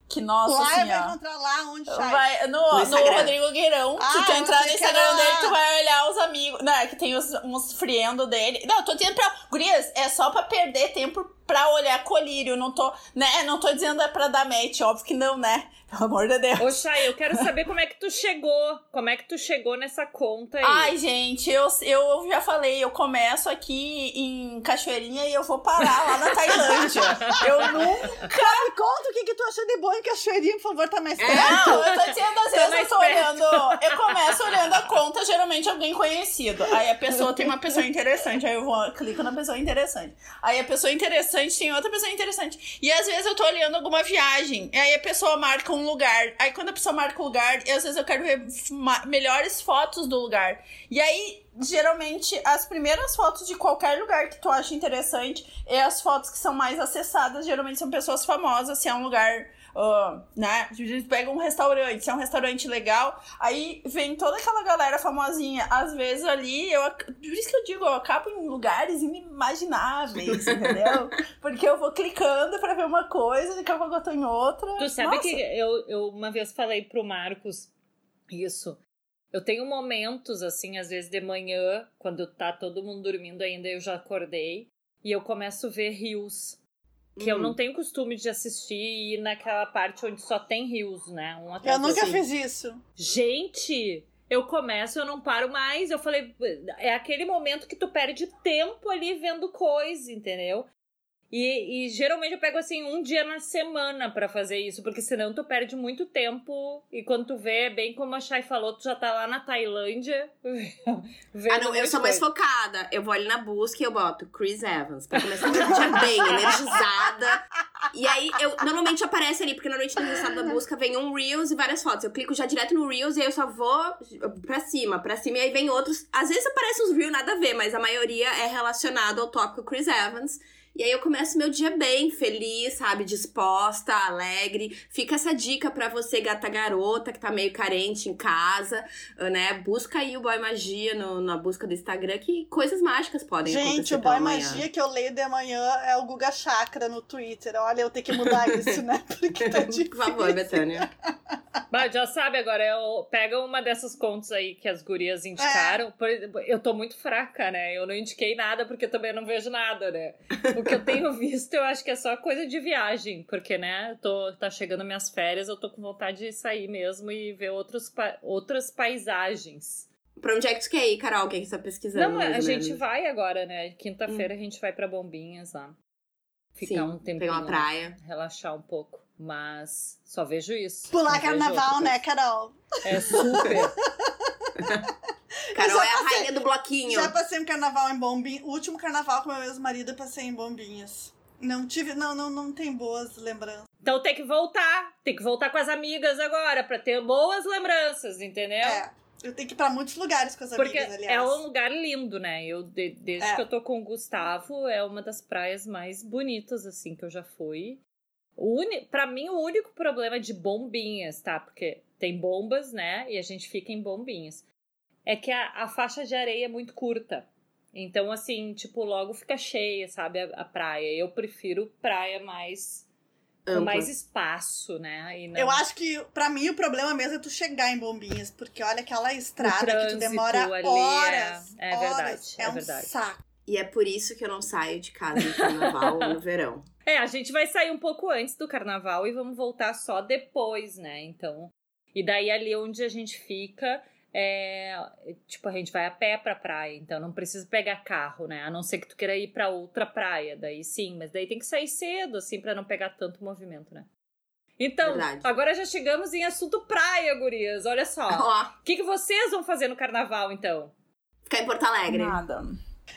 Que, nossa lá assim, vai ó. encontrar lá onde sai. Vai, no, No. Rodrigo Gueirão, Ah, se tu entrar no Instagram era- dele, tu vai olhar os amigos. Não, é que tem os, uns friendo dele. Não, eu tô dizendo pra. Gurias, é só pra perder tempo pra olhar colírio. Não tô, né? Não tô dizendo é pra dar match, óbvio que não, né? Pelo amor de Deus. Ô, Chay, eu quero saber como é que tu chegou. Como é que tu chegou nessa conta aí? Ai, gente, eu, eu já falei, eu começo aqui em Cachoeirinha e eu vou parar lá na Tailândia. <laughs> Eu nunca. Me conta o que, que tu achou de bom em Cachoeirinha, por favor, tá mais É. perto. Não, eu tô dizendo, às vezes eu tô perto. olhando. Eu começo olhando a conta, geralmente alguém conhecido. Aí a pessoa tem uma pessoa interessante. Aí eu vou, clico na pessoa interessante. Aí a pessoa interessante tem outra pessoa interessante. E às vezes eu tô olhando alguma viagem. E aí a pessoa marca um lugar. Aí quando a pessoa marca o lugar, e às vezes eu quero ver melhores fotos do lugar. E aí. Geralmente, as primeiras fotos de qualquer lugar que tu acha interessante é as fotos que são mais acessadas. Geralmente são pessoas famosas, se é um lugar ah, né? A gente pega um restaurante, se é um restaurante legal, aí vem toda aquela galera famosinha. Às vezes ali, eu, por isso que eu digo, eu acabo em lugares inimagináveis, <laughs> entendeu? Porque eu vou clicando pra ver uma coisa, daqui a pouco eu tô em outra. Tu sabe Nossa. que eu, eu uma vez falei pro Marcos isso. Eu tenho momentos, assim, às vezes de manhã, quando tá todo mundo dormindo ainda, eu já acordei. E eu começo a ver rios. Que eu Hum. não tenho costume de assistir e ir naquela parte onde só tem rios, né? Um Eu nunca outro. fiz isso. Gente, eu começo, eu não paro mais. Eu falei, é aquele momento que tu perde tempo ali vendo coisa, entendeu? E, e geralmente eu pego assim um dia na semana pra fazer isso, porque senão tu perde muito tempo. E quando tu vê, bem como a Chay falou, tu já tá lá na Tailândia. <laughs> Ah, não, eu sou mais focada. Eu vou ali na busca e eu boto Chris Evans. Pra começar meu dia bem, <laughs> energizada. E aí, eu normalmente aparece ali, porque normalmente no resultado da busca vem um Reels e várias fotos. Eu clico já direto no Reels e aí eu só vou pra cima, pra cima. E aí vem outros. Às vezes aparecem uns Reels nada a ver, mas a maioria é relacionado ao tópico Chris Evans. E aí eu começo meu dia bem, feliz, sabe? Disposta, alegre. Fica essa dica pra você, gata garota, que tá meio carente em casa, né? Busca aí o Boy Magia no- na busca do Instagram, que coisas mágicas podem acontecer Gente, o boy magia que eu leio de manhã é o Guga Chakra no Twitter. Olha, eu tenho que mudar isso, né? <laughs> Porque tá difícil. <laughs> Por favor, Betânia. Mas já sabe, agora eu pega uma dessas contas aí que as gurias indicaram. Por exemplo, eu tô muito fraca, né? Eu não indiquei nada porque eu também não vejo nada, né? <laughs> O que eu tenho <laughs> visto, eu acho que é só coisa de viagem, porque, né, tô, tá chegando minhas férias, eu tô com vontade de sair mesmo e ver outros, pa- outras paisagens. Pra onde é que tu quer ir, Carol? O que, é que você tá pesquisando? não, a gente menos? vai agora, né? Quinta-feira a gente vai pra Bombinhas lá. Ficar Sim, um tempinho. pegar uma lá, praia. Relaxar um pouco. Mas só vejo isso. Pular carnaval, né. Carol? É super. <laughs> Carol já é a passei- rainha do bloquinho. Já passei um carnaval em Bombinhas. O último carnaval com meu ex-marido eu passei em Bombinhas. Não tive. Não, não, não tem boas lembranças. Então tem que voltar. Tem que voltar com as amigas agora, pra ter boas lembranças, entendeu? É. Eu tenho que ir pra muitos lugares com as Porque amigas, aliás. é um lugar lindo, né? Eu, de- desde É. que eu tô com o Gustavo, é uma das praias mais bonitas, assim, que eu já fui. O uni... Pra mim, o único problema de bombinhas, tá? Porque tem bombas, né? E a gente fica em bombinhas. É que a, a faixa de areia é muito curta. Então, assim, tipo, logo fica cheia, sabe? A, a praia. Eu prefiro praia mais. com Ampla. mais espaço, né? E não- Eu acho que, pra mim, o problema mesmo é tu chegar em Bombinhas, porque olha aquela estrada que tu demora ali é- horas. é horas. verdade, É, é um verdade. saco. E é por isso que eu não saio de casa no carnaval ou no verão. <laughs> É, a gente vai sair um pouco antes do carnaval e vamos voltar só depois, né? Então. E daí ali onde a gente fica, é. Tipo, a gente vai a pé pra praia, então não precisa pegar carro, né? A não ser que tu queira ir pra outra praia, daí sim, mas daí tem que sair cedo, assim, pra não pegar tanto movimento, né? Então, Verdade. agora já chegamos em assunto praia, gurias. Olha só. <laughs> O que, que vocês vão fazer no carnaval, então? ficar em Porto Alegre. Nada.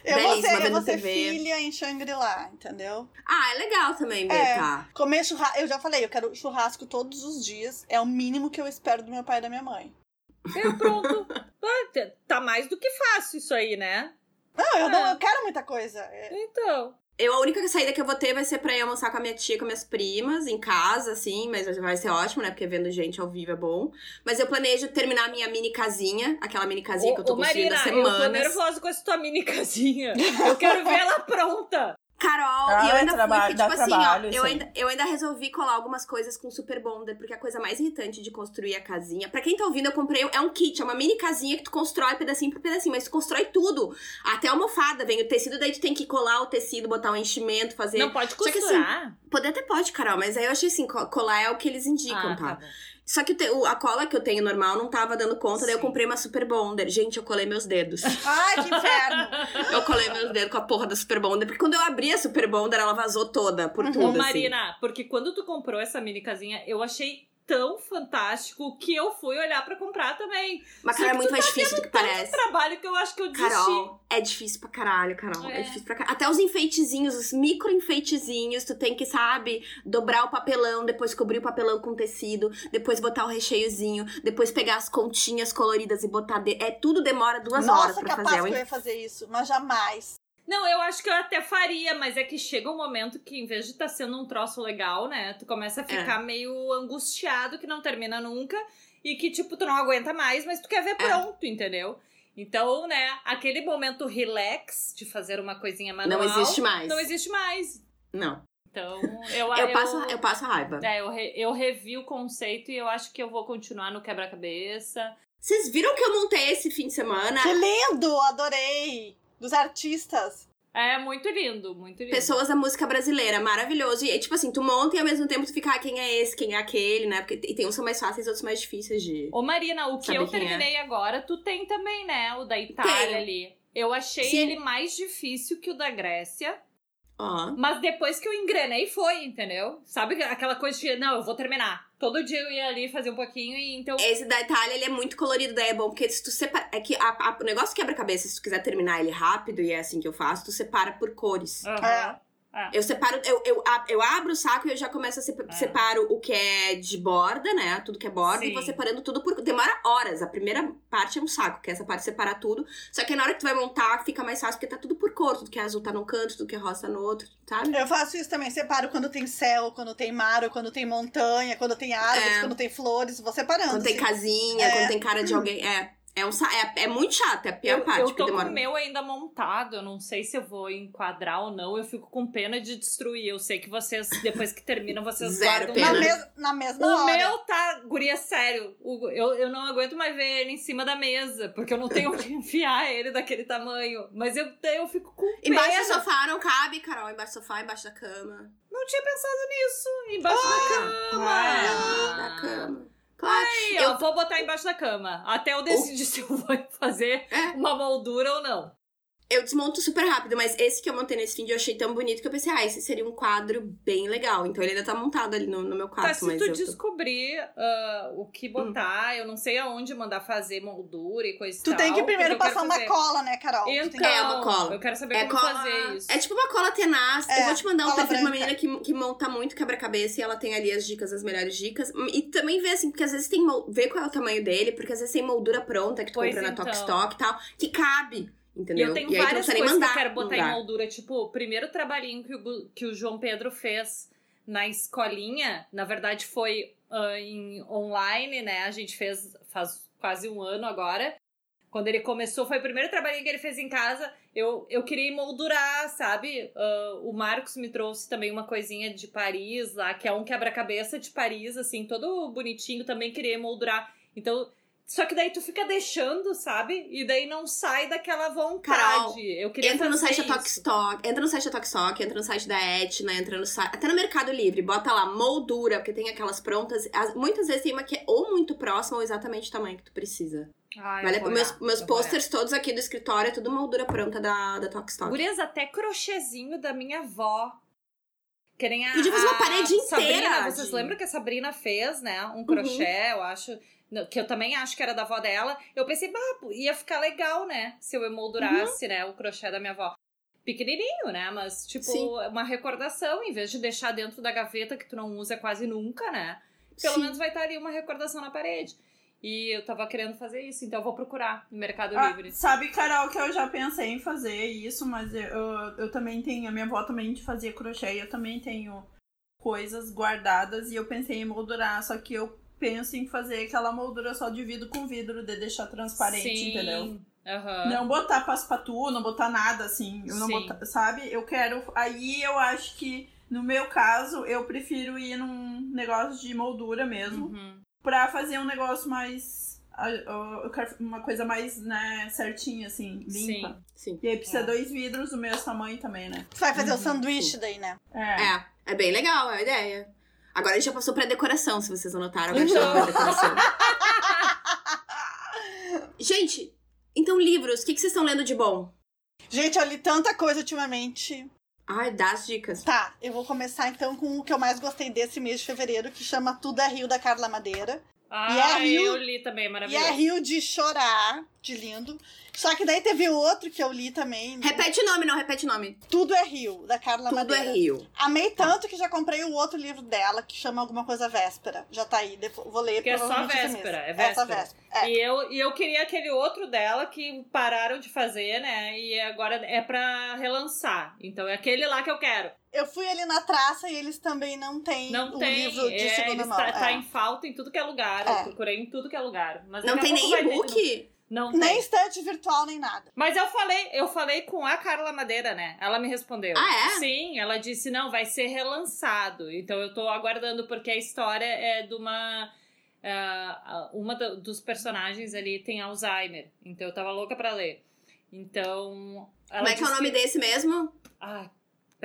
Eu vou Belíssima, ser, eu vou ser filha em Shangri-La, entendeu? Ah, é legal também, É. tá? Comer churrasco. Eu já falei, eu quero churrasco todos os dias. É o mínimo que eu espero do meu pai e da minha mãe. É, pronto. Ah, tá mais do que fácil isso aí, né? Não, eu, não, É. eu quero muita coisa. É- Então. Eu, a única saída que eu vou ter vai ser pra ir almoçar com a minha tia, com minhas primas, em casa, assim, mas vai ser ótimo, né? Porque vendo gente ao vivo é bom. Mas eu planejo terminar a minha mini casinha, aquela mini casinha que eu tô construindo há eu tô semanas. nervosa com essa tua mini casinha. Eu quero ver ela pronta. Carol, Ah, e eu é ainda trabalho- fui, que, tipo assim, trabalho ó, eu ainda, eu ainda resolvi colar algumas coisas com Super Bonder, porque a coisa mais irritante de construir a casinha. Pra quem tá ouvindo, eu comprei, é um kit, é uma mini casinha que tu constrói pedacinho por pedacinho, mas tu constrói tudo. Até a almofada, vem o tecido, daí tu tem que colar o tecido, botar um enchimento, fazer. Não pode Só que assim, costurar. Poder até pode, Carol, mas aí eu achei assim, co- colar é o que eles indicam, ah, tá? tá bom. Só que te- o- a cola que eu tenho normal não tava dando conta, daí eu Sim. comprei uma Super Bonder. Gente, eu colei meus dedos. <laughs> Ai, que inferno! <laughs> eu colei meus dedos com a porra da Super Bonder, porque quando eu abri a Super Bonder, ela vazou toda, por Uhum. tudo, Ô, assim. Marina, porque quando tu comprou essa mini casinha, eu achei tão fantástico que eu fui olhar pra comprar também. Mas, cara, é que muito tu mais tá difícil do que Tanto parece. trabalho que eu acho que eu desisti. Carol, é difícil pra caralho, Carol. É, É. difícil pra caralho. Até os enfeitezinhos, os micro enfeitezinhos, tu tem que, sabe, dobrar o papelão, depois cobrir o papelão com tecido, depois botar o recheiozinho, depois pegar as continhas coloridas e botar. De... É tudo demora duas horas Nossa, pra capaz fazer. que É eu um ia fazer isso, mas jamais. Não, eu acho que eu até faria, mas é que chega um momento que, em vez de estar sendo um troço legal, né? Tu começa a É. ficar meio angustiado que não termina nunca e que, tipo, tu não aguenta mais, mas tu quer É. ver pronto, entendeu? Então, né, aquele momento relax de fazer uma coisinha manual. Não existe mais. Não existe mais. Não. Então, eu Eu passo, eu passo raiva. É, eu, re- eu revi o conceito e eu acho que eu vou continuar no quebra-cabeça. Vocês viram que eu montei esse fim de semana? Que lindo! Adorei! Dos artistas. É muito lindo, muito lindo. Pessoas da música brasileira, maravilhoso. E, tipo assim, tu monta e ao mesmo tempo tu fica, ah, quem é esse, quem é aquele, né? Porque tem uns que são mais fáceis, outros mais difíceis de. Ô Marina, o que eu é? terminei agora, tu tem também, né? O da Itália Tenho. ali. Eu achei Sim. ele mais difícil que o da Grécia. Ó. Mas depois que eu engrenei, foi, entendeu? Sabe aquela coisa de, não, eu vou terminar. Todo dia eu ia ali fazer um pouquinho e então. Esse da Itália, ele é muito colorido, daí é bom, porque se tu separa. É que a- a- o negócio quebra-cabeça, se tu quiser terminar ele rápido, e é assim que eu faço, tu separa por cores. Aham. Eu separo, eu, eu, eu abro o saco e eu já começo a sep Ah. separo o que é de borda, né? Tudo que é borda, e vou Sim. separando tudo por. Demora horas. A primeira parte é um saco, que é essa parte de separar tudo. Só que na hora que tu vai montar, fica mais fácil, porque tá tudo por cor. Tudo que é azul tá num canto, tudo que é rosa tá no outro, sabe? Eu faço isso também, separo quando tem céu, quando tem mar, ou quando tem montanha, quando tem árvores, É. quando tem flores, vou separando. Quando tem assim. casinha, É. quando tem cara de alguém. É. É, um, sa- é, é muito chato, é a pior Eu, parte, eu tô com demora. o meu ainda montado, eu não sei se eu vou enquadrar ou não, eu fico com pena de destruir. Eu sei que vocês, depois que terminam, vocês Zero guardam. Na, pena. mes na mesma O hora. meu tá, guria, sério. O- eu, eu não aguento mais ver ele em cima da mesa, porque eu não tenho <laughs> onde enfiar ele daquele tamanho. Mas eu, eu fico com pena. Embaixo do sofá não cabe, Carol. Embaixo do sofá, embaixo da cama. Não tinha pensado nisso. Embaixo da cama. Ah. Da cama. Claro. Aí, Eu- ó, vou botar embaixo da cama. Até eu decidir se eu vou <laughs> fazer É. uma moldura ou não. Eu desmonto super rápido, mas esse que eu montei nesse fim eu achei tão bonito que eu pensei, ah, esse seria um quadro bem legal. Então ele ainda tá montado ali no, no meu quarto, Tá, se mas tu eu tô... descobrir ah, o que botar, eu não sei aonde mandar fazer moldura e coisa Tu tal. tem que primeiro passar uma fazer. cola, né, Carol? Então, que- É, uma cola. eu quero saber É como cola... fazer isso. É tipo uma cola tenaz. É, eu vou te mandar um perfil de uma menina que, que monta muito quebra-cabeça e ela tem ali as dicas, as melhores dicas. E também vê assim, porque às vezes tem. Vê qual é o tamanho dele, porque às vezes tem moldura pronta que tu Pois compra na então. Tok Stock e tal, que cabe. E Entendeu? eu tenho e várias coisas que eu quero botar em moldura. Tipo, o primeiro trabalhinho que o, que o João Pedro fez na escolinha, na verdade foi ah, em online, né? A gente fez faz quase um ano agora. Quando ele começou, foi o primeiro trabalhinho que ele fez em casa. Eu, eu queria emoldurar, sabe? Ah, o Marcos me trouxe também uma coisinha de Paris lá, que é um quebra-cabeça de Paris, assim, todo bonitinho. Também queria emoldurar. Então, só que daí tu fica deixando, sabe? E daí não sai daquela vontade. Carol, eu queria Entra no site da Tok isso. Stock, entra no site da Tok Stock, entra no site da Etna, entra no site. Até no Mercado Livre, bota lá moldura, porque tem aquelas prontas. As- muitas vezes tem uma que é ou muito próxima ou exatamente o tamanho que tu precisa. Ai, Vale, meus meus posters todos aqui do escritório é tudo moldura pronta da, da Tok olhar. Stock. Gurias, até crochêzinho da minha avó. Que nem a, Podia fazer uma parede Sabrina, inteira vocês de- lembram que a Sabrina fez, né? Um crochê, eu acho. Que eu também acho que era da avó dela. Eu pensei, bah, ia ficar legal, né? Se eu emoldurasse, uhum. né, o crochê da minha avó. Pequenininho, né? Mas, tipo, Sim. uma recordação, em vez de deixar dentro da gaveta que tu não usa quase nunca, né? Pelo Sim. menos vai estar ali uma recordação na parede. E eu tava querendo fazer isso, então eu vou procurar no Mercado ah, Livre. Sabe, Carol, que eu já pensei em fazer isso, mas eu, eu, eu também tenho. A minha avó também fazia crochê, eu também tenho coisas guardadas e eu pensei em moldurar, só que eu penso em fazer aquela moldura só de vidro com vidro, de deixar transparente, Sim. entendeu? Uhum. Não botar paspatu, não botar nada assim. Eu não botar, sabe? Eu quero. Aí eu acho que, no meu caso, eu prefiro ir num negócio de moldura mesmo. Uhum pra fazer um negócio mais. Uma coisa mais, né, certinha, assim, limpa. Sim, sim. E aí precisa é. dois vidros do mesmo tamanho também, né? Você vai fazer uhum. o sanduíche daí, né? É. é. É bem legal, é a ideia. Agora a gente já passou pra decoração, se vocês anotaram. Agora a gente já pra decoração. <laughs> gente, então livros, o que, que vocês estão lendo de bom? Gente, eu li tanta coisa ultimamente. Ai, dá as dicas. Tá, eu vou começar então com o que eu mais gostei desse mês de fevereiro, que chama Tudo é Rio da Carla Madeira. Ah, e é rio, eu li também, maravilhoso. E é rio de chorar, de lindo. Só que daí teve outro que eu li também. Repete o nome, não, repete o nome. Tudo é Rio, da Carla Tudo Madeira. Tudo é Rio. Amei tanto que já comprei o outro livro dela, que chama alguma coisa Véspera. Já tá aí, depois, vou ler. Que é só Véspera, é Véspera. Essa véspera. É. E, eu, e eu queria aquele outro dela que pararam de fazer, né? E agora é pra relançar. Então é aquele lá que eu quero. Eu fui ali na traça e eles também não têm não o tem. livro de é, segunda mão. Tá, tá, em falta em tudo que é lugar. É. Eu procurei em tudo que é lugar. Mas não tem nem e-book? Não nem estante virtual, nem nada. Mas eu falei, eu falei com a Carla Madeira, né? Ela me respondeu. Ah, é? Sim, ela disse, não, vai ser relançado. Então eu tô aguardando, porque a história é de uma. Uh, uma do, dos personagens ali tem Alzheimer. Então eu tava louca pra ler. Então. Como é que é o nome que... desse mesmo? Ah,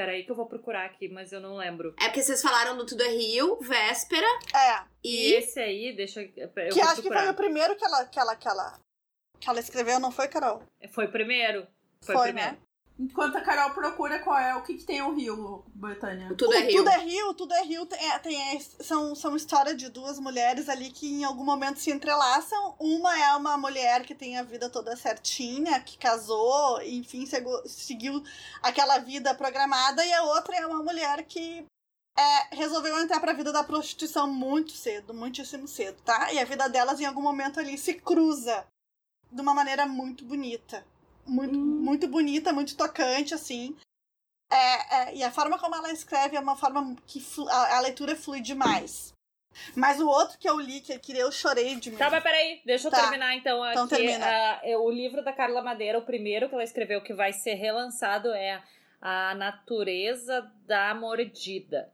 peraí que eu vou procurar aqui, mas eu não lembro. É porque vocês falaram do Tudo é Rio, Véspera. É. E, e esse aí, deixa eu. que acho procurar. que foi o primeiro que ela, que ela, que ela que ela escreveu, não foi, Carol? Foi primeiro. Foi, foi primeiro. né? Enquanto a Carol procura qual é o que, que tem o Rio, Betânia. Tudo é Rio. Tudo é Rio, Tudo é Rio tem, é, tem, é, são, são histórias de duas mulheres ali que em algum momento se entrelaçam. Uma é uma mulher que tem a vida toda certinha, que casou, enfim, seguiu aquela vida programada, e a outra é uma mulher que é, resolveu entrar pra vida da prostituição muito cedo, muitíssimo cedo, tá? E a vida delas em algum momento ali se cruza de uma maneira muito bonita. Muito, hum. muito bonita, muito tocante, assim. É, é, e a forma como ela escreve é uma forma que a, a, leitura flui demais. Mas o outro que eu li, que, que eu chorei de mim. Tá, mas peraí, deixa eu tá. terminar então. Então aqui, termina. Uh, o livro da Carla Madeira, o primeiro que ela escreveu, que vai ser relançado, é A Natureza da Mordida.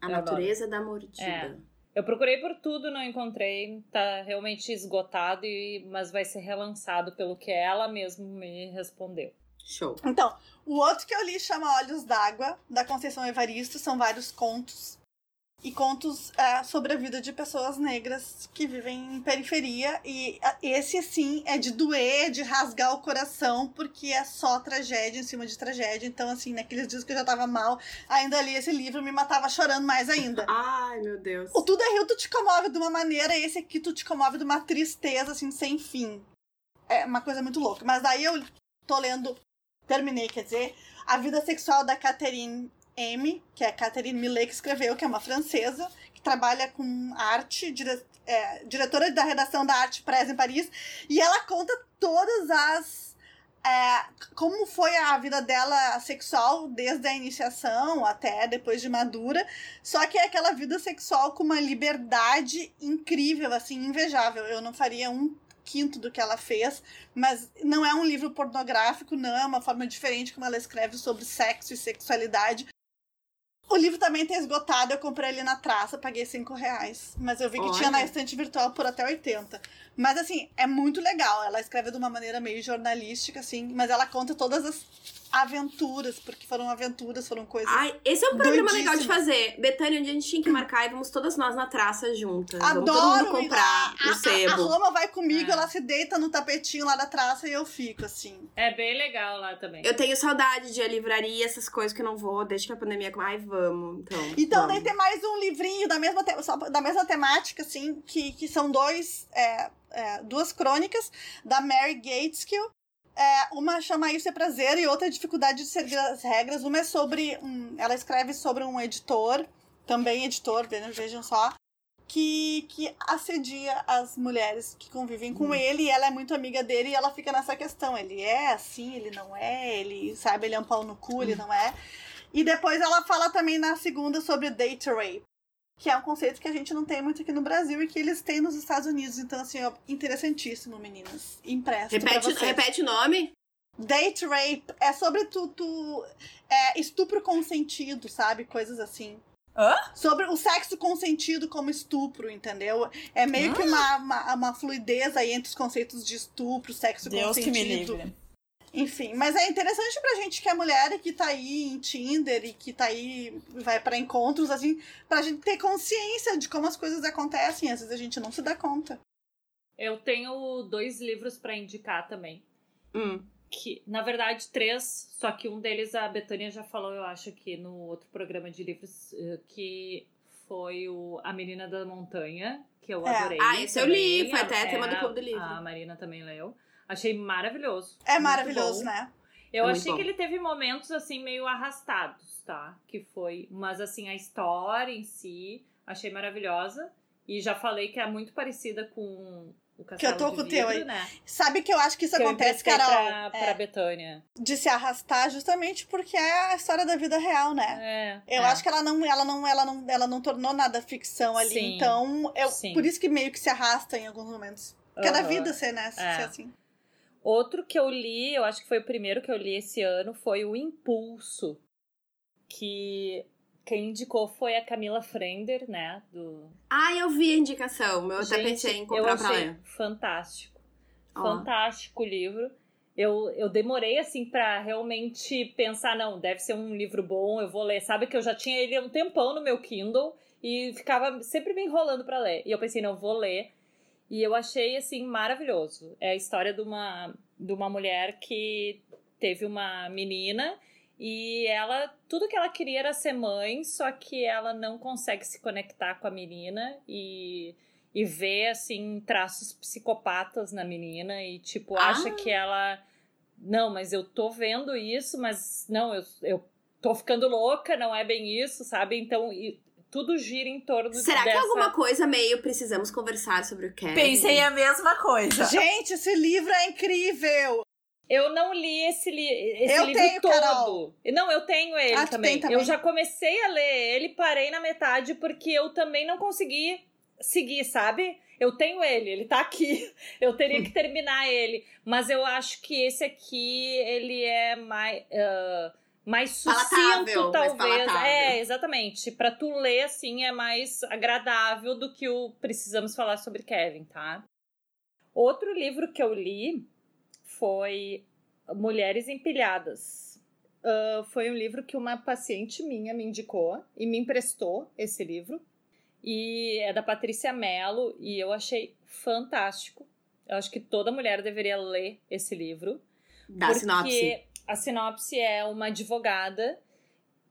A é Natureza da Mordida. É. Eu procurei por tudo, não encontrei. Tá realmente esgotado, e, mas vai ser relançado pelo que ela mesma me respondeu. Show. Então, o outro que eu li chama Olhos d'Água, da Conceição Evaristo. São vários contos e contos é, sobre a vida de pessoas negras que vivem em periferia. E esse, assim, é de doer, de rasgar o coração, porque é só tragédia em cima de tragédia. Então, assim, naqueles dias que eu já tava mal, ainda li esse livro me matava chorando mais ainda. <laughs> Ai, meu Deus. O Tudo é Rio, tu te comove de uma maneira, esse aqui tu te comove de uma tristeza, assim, sem fim. É uma coisa muito louca. Mas daí eu tô lendo, terminei, quer dizer, A Vida Sexual da Catherine M, que é a Catherine Millet que escreveu, que é uma francesa, que trabalha com arte, dire, é, diretora da redação da Arte Press em Paris, e ela conta todas as. É, como foi a vida dela sexual desde a iniciação até depois de madura, só que é aquela vida sexual com uma liberdade incrível, assim, invejável. Eu não faria um quinto do que ela fez, mas não é um livro pornográfico, não é uma forma diferente como ela escreve sobre sexo e sexualidade, o livro também tem esgotado, eu comprei ele na traça, paguei 5 reais. Mas eu vi que Olha. tinha na estante virtual por até 80. Mas assim, é muito legal. Ela escreve de uma maneira meio jornalística, assim, mas ela conta todas as aventuras, porque foram aventuras, foram coisas. Ai, esse é um programa legal de fazer. Betânia, dia a gente tinha que marcar e vamos todas nós na traça juntas. vamos todo Adoro mundo ir comprar lá. no A- A, a sebo. Roma vai comigo, É. ela se deita no tapetinho lá da traça e eu fico assim. É bem legal lá também. Eu tenho saudade de à livraria, essas coisas que eu não vou, desde que a pandemia. Ai, vamos. Então, Então, vamos. daí tem mais um livrinho da mesma, te- só- da mesma temática, assim, que, que são dois, é, é, duas crônicas da Mary Gateskill. É, uma chama Isso é Prazer e outra Dificuldade de Seguir as Regras. Uma é sobre. Um, ela escreve sobre um editor, também editor, vejam, só, que, que assedia as mulheres que convivem com ele e ela é muito amiga dele e ela fica nessa questão. Ele é assim, ele não é, ele sabe, ele é um pau no cu, ele não é. E depois ela fala também na segunda sobre date rape, que é um conceito que a gente não tem muito aqui no Brasil e que eles têm nos Estados Unidos. Então, assim, ó, interessantíssimo, meninas. Impresso. pra Repete, vocês. repete o nome? Date rape é sobre tu, tu é, estupro consentido, sabe? Coisas assim. Hã? Sobre o sexo consentido como estupro, entendeu? É meio que uma, uma, uma fluidez aí entre os conceitos de estupro, sexo Deus que consentido. me livre. Enfim, mas é interessante pra gente que é mulher e que tá aí em Tinder e que tá aí, vai pra encontros, assim, pra gente ter consciência de como as coisas acontecem. Às vezes a gente não se dá conta. Eu tenho dois livros pra indicar também. Hum. Que, na verdade, três, só que um deles a Betânia já falou, eu acho que no outro programa de livros, eh, que foi o A Menina da Montanha, que eu É. adorei. Ah, esse eu li, foi até É, tema do Clube do Livro. A Marina também leu. Achei maravilhoso. É maravilhoso, né? Eu É achei que ele teve momentos assim meio arrastados, tá? Que foi, mas assim a história em si achei maravilhosa e já falei que é muito parecida com o Castelo tô de com o teu aí. né? Sabe que eu acho que isso que acontece, eu Carol, pra, é, pra Betânia. de se arrastar justamente porque é a história da vida real, né? É, Eu é. acho que ela não, ela não, ela não, ela não tornou nada ficção ali. Sim, então, eu, sim. por isso que meio que se arrasta em alguns momentos. Porque é da vida ser, né? É. Ser assim. Outro que eu li, eu acho que foi o primeiro que eu li esse ano, foi o Impulso, que quem indicou foi a Camila Frender, né? Do Ah, eu vi a indicação. Eu até Gente, pensei em eu comprar pra ler. fantástico. Ó. Fantástico o livro. Eu, eu demorei, assim, pra realmente pensar, não, deve ser um livro bom, eu vou ler. Sabe que eu já tinha ele há um tempão no meu Kindle e ficava sempre me enrolando pra ler. E eu pensei, não, vou ler. E eu achei, assim, maravilhoso. É a história de uma, de uma mulher que teve uma menina e ela, tudo que ela queria era ser mãe, só que ela não consegue se conectar com a menina e, e vê, assim, traços psicopatas na menina e, tipo, Ah. acha que ela. Não, mas eu tô vendo isso, mas não, eu, eu tô ficando louca, não é bem isso, sabe? Então, e tudo gira em torno Será dessa... que é alguma coisa meio precisamos conversar sobre o Kevin? Pensei a mesma coisa. Gente, esse livro é incrível! Eu não li esse, li esse Eu livro tenho, todo. Carol. Não, eu tenho ele Ah, também. também? Eu já comecei a ler ele, parei na metade porque eu também não consegui seguir, sabe? Eu tenho ele, ele tá aqui. <laughs> Eu teria que terminar ele. Mas eu acho que esse aqui, ele é mais. ah, mais sucinto, mais talvez. palatável. É, exatamente. Pra tu ler, assim, é mais agradável do que o Precisamos Falar sobre Kevin, tá? Outro livro que eu li foi Mulheres Empilhadas. Ah, foi um livro que uma paciente minha me indicou e me emprestou esse livro. E é da Patrícia Mello e eu achei fantástico. Eu acho que toda mulher deveria ler esse livro. Da porque sinopse. A sinopse é uma advogada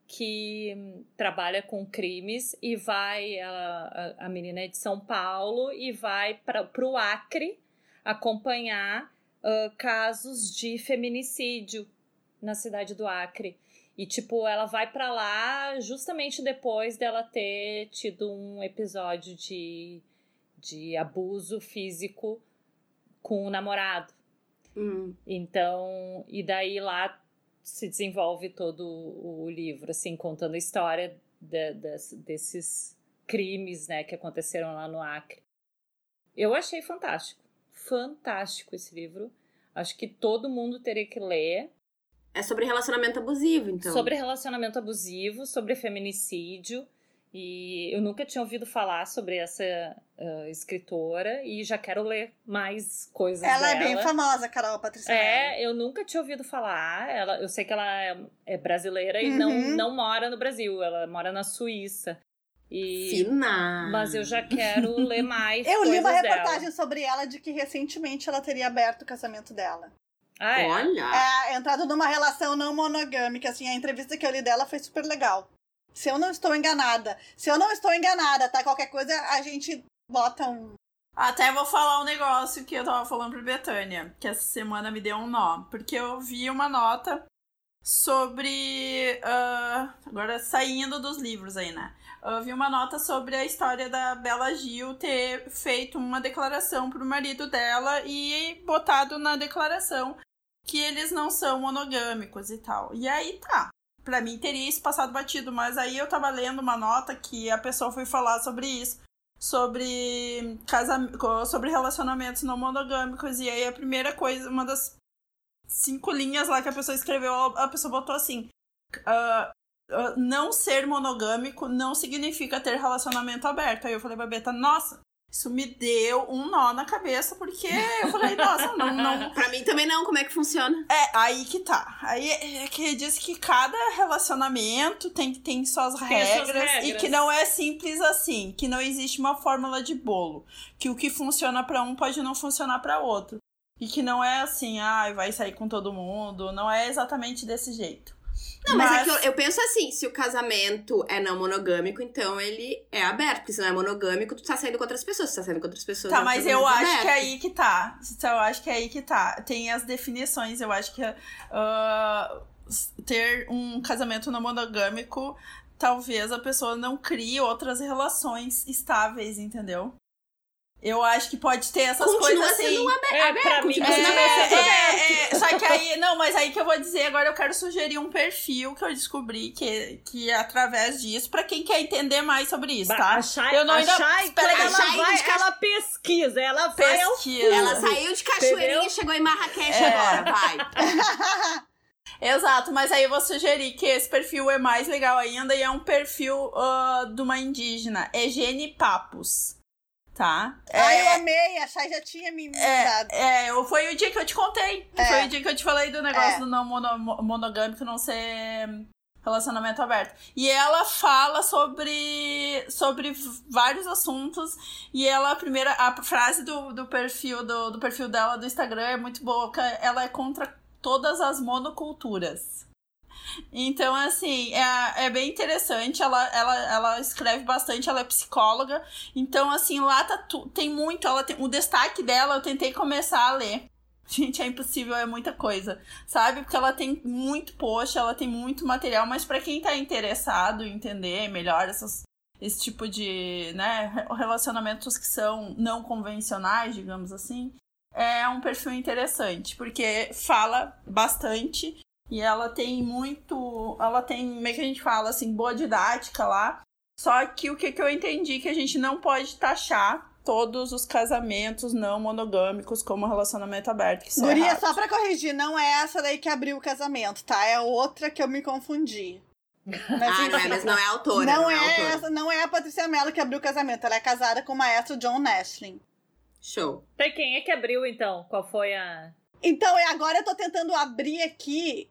que trabalha com crimes e vai, a, a menina é de São Paulo e vai para o Acre acompanhar ah, casos de feminicídio na cidade do Acre. E, tipo, ela vai pra lá justamente depois dela ter tido um episódio de, de abuso físico com o namorado. Hum. Então, e daí lá se desenvolve todo o livro, assim, contando a história de- des- desses crimes, né, que aconteceram lá no Acre. Eu achei fantástico. Fantástico esse livro. Acho que todo mundo teria que ler. É sobre relacionamento abusivo, então. Sobre relacionamento abusivo, sobre feminicídio. E eu nunca tinha ouvido falar sobre essa uh, escritora e já quero ler mais coisas Ela dela. é bem famosa, Carol Patrícia. Mello. É, eu nunca tinha ouvido falar. Ela, eu sei que ela é, é brasileira e não, Uhum. não mora no Brasil, ela mora na Suíça. E, Fina. mas eu já quero ler mais <laughs> Eu li uma coisas dela. reportagem sobre ela de que recentemente ela teria aberto o casamento dela. Ah, é? Olha. É, entrado numa relação não monogâmica, assim, a entrevista que eu li dela foi super legal. Se eu não estou enganada. Se eu não estou enganada, tá? Qualquer coisa a gente bota um. Até vou falar um negócio que eu tava falando pra Betânia, que essa semana me deu um nó. Porque eu vi uma nota sobre. ah, agora saindo dos livros aí, né? Eu vi uma nota sobre a história da Bela Gil ter feito uma declaração pro marido dela e botado na declaração que eles não são monogâmicos e tal. E aí tá. Pra mim teria isso passado batido, mas aí eu tava lendo uma nota que a pessoa foi falar sobre isso sobre casam... sobre relacionamentos não monogâmicos e aí a primeira coisa, uma das cinco linhas lá que a pessoa escreveu, a pessoa botou assim: ah, ah, não ser monogâmico não significa ter relacionamento aberto. Aí eu falei pra Beta, nossa, isso me deu um nó na cabeça, porque eu falei, nossa, não, não, <laughs> Pra mim também não, como é que funciona? é, aí que tá. Aí é que diz que cada relacionamento tem, tem suas, Tem regras, suas regras. e que não é simples assim, que não existe uma fórmula de bolo, que o que funciona pra um pode não funcionar pra outro. E que não é assim, ai, vai sair com todo mundo, não é exatamente desse jeito. Não, mas, é que eu, eu penso assim, se o casamento é não monogâmico, então ele é aberto. Porque se não é monogâmico, tu tá saindo com outras pessoas. Se tá saindo com outras pessoas. Tá, é mas eu acho que é aberto. aí que tá. Eu acho que é aí que tá. Tem as definições. Eu acho que ah, ter um casamento não monogâmico, talvez a pessoa não crie outras relações estáveis, entendeu? Eu acho que pode ter essas Continua coisas assim. sendo um abe- É, aberto. pra mim, continua É, aberto. é, é, só que aí, não, mas aí que eu vou dizer, agora eu quero sugerir um perfil que eu descobri que, que é através disso, pra quem quer entender mais sobre isso, tá? A Eu não a ainda- Chay, espera ela, a Chay vai, de ela pesquisa, ela vai Pesquisa. Ela saiu de Cachoeirinha Entendeu? e chegou em Marrakech É. agora, vai. <laughs> Exato, mas aí eu vou sugerir que esse perfil é mais legal ainda e é um perfil ah, de uma indígena. É Gene Papos, tá? Ai, eu É, amei, a Chay já tinha me mostrado. é, eu- foi o dia que eu te contei. É. Foi o dia que eu te falei do negócio É. do não mono- mo- monogâmico não ser relacionamento aberto. E ela fala sobre, sobre vários assuntos. E ela, a primeira, a frase do, do perfil do, do perfil dela do Instagram é muito boa. Ela é contra todas as monoculturas. Então, assim, é, é bem interessante. Ela, ela, ela escreve bastante, ela é psicóloga. Então, assim, lá tá tu, tem muito. Ela tem, o destaque dela, eu tentei começar a ler. <laughs> Gente, é impossível, é muita coisa, sabe? Porque ela tem muito post, ela tem muito material, mas pra quem tá interessado em entender melhor essas, esse tipo de né, re- relacionamentos que são não convencionais, digamos assim, é um perfil interessante, porque fala bastante e ela tem muito. Ela tem, meio que a gente fala assim, boa didática lá. Só que o que, que eu entendi que a gente não pode taxar todos os casamentos não monogâmicos como relacionamento aberto. Que são Guria, só pra corrigir, não é essa daí que abriu o casamento, tá? É outra que eu me confundi. Mas, Ah, não é, mas não é autora. não, Não, é autora. essa, não é a Patrícia Mello que abriu o casamento. Ela é casada com o maestro John Nashling. Show. Tem quem é que abriu, então? Qual foi a... Então, e agora eu tô tentando abrir aqui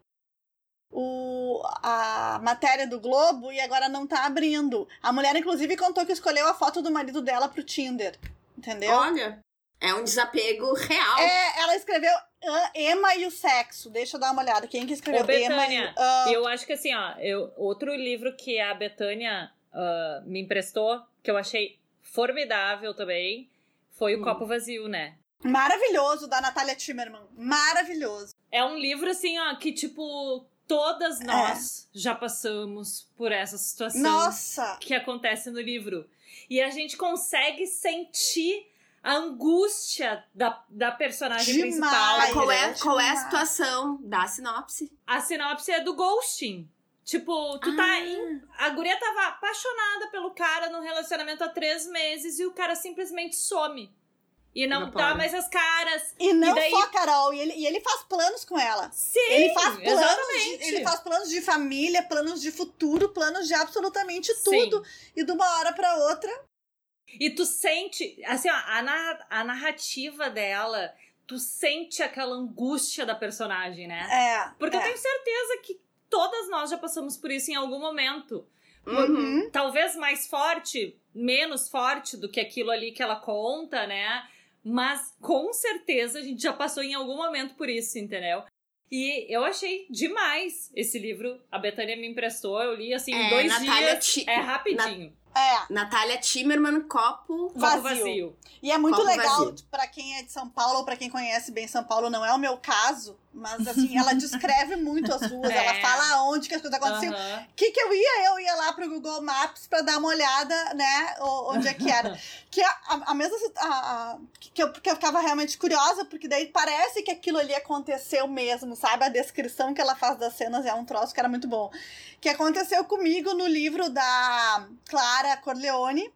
o, a matéria do Globo e agora não tá abrindo. A mulher, inclusive, contou que escolheu a foto do marido dela pro Tinder. Entendeu? Olha, é um desapego real. É, ela escreveu ah, Emma e o sexo. Deixa eu dar uma olhada. Quem que escreveu Ô, Emma e Betânia, ah, Eu acho que assim, ó, eu, outro livro que a Betânia ah, me emprestou, que eu achei formidável também, foi o Hum. Copo Vazio, né? Maravilhoso, da Natália Timmerman. Maravilhoso. É um livro assim, ó, que tipo, todas nós já passamos por essa situação Nossa! que acontece no livro. E a gente consegue sentir a angústia da, da personagem Demais. principal. Mas qual é, qual é a situação da sinopse? A sinopse é do ghosting. Tipo, tu tá. Ah. em- A guria tava apaixonada pelo cara num relacionamento há três meses e o cara simplesmente some. E não Evapora. dá mais as caras. E não E daí- só a Carol, e ele, e ele faz planos com ela. Sim, Ele faz planos, de, exatamente. ele faz planos de família, planos de futuro, planos de absolutamente Sim. tudo. E de uma hora pra outra, E tu sente, assim, ó, a, na- a narrativa dela, tu sente aquela angústia da personagem, né? é. Porque eu é. tenho certeza que todas nós já passamos por isso em algum momento. Uhum. Talvez mais forte, menos forte do que aquilo ali que ela conta, né? Mas com certeza a gente já passou em algum momento por isso, entendeu? E eu achei demais esse livro. A Betânia me emprestou, eu li assim em É, dois Natália dias. Ti- É rapidinho. É, Natália Timmerman, copo. Copo vazio. vazio. E é muito Copo legal pra quem é de São Paulo ou pra quem conhece bem São Paulo, não é o meu caso, mas assim, ela descreve muito as ruas, <laughs> É. ela fala aonde que as coisas aconteciam. O Aham. que que eu ia? Eu ia lá pro Google Maps pra dar uma olhada, né, onde é que era. <laughs> que a, a- mesma a, a- que, eu, que eu ficava realmente curiosa, porque daí parece que aquilo ali aconteceu mesmo, sabe? A descrição que ela faz das cenas é um troço que era muito bom. Que aconteceu comigo no livro da Clara Corleone,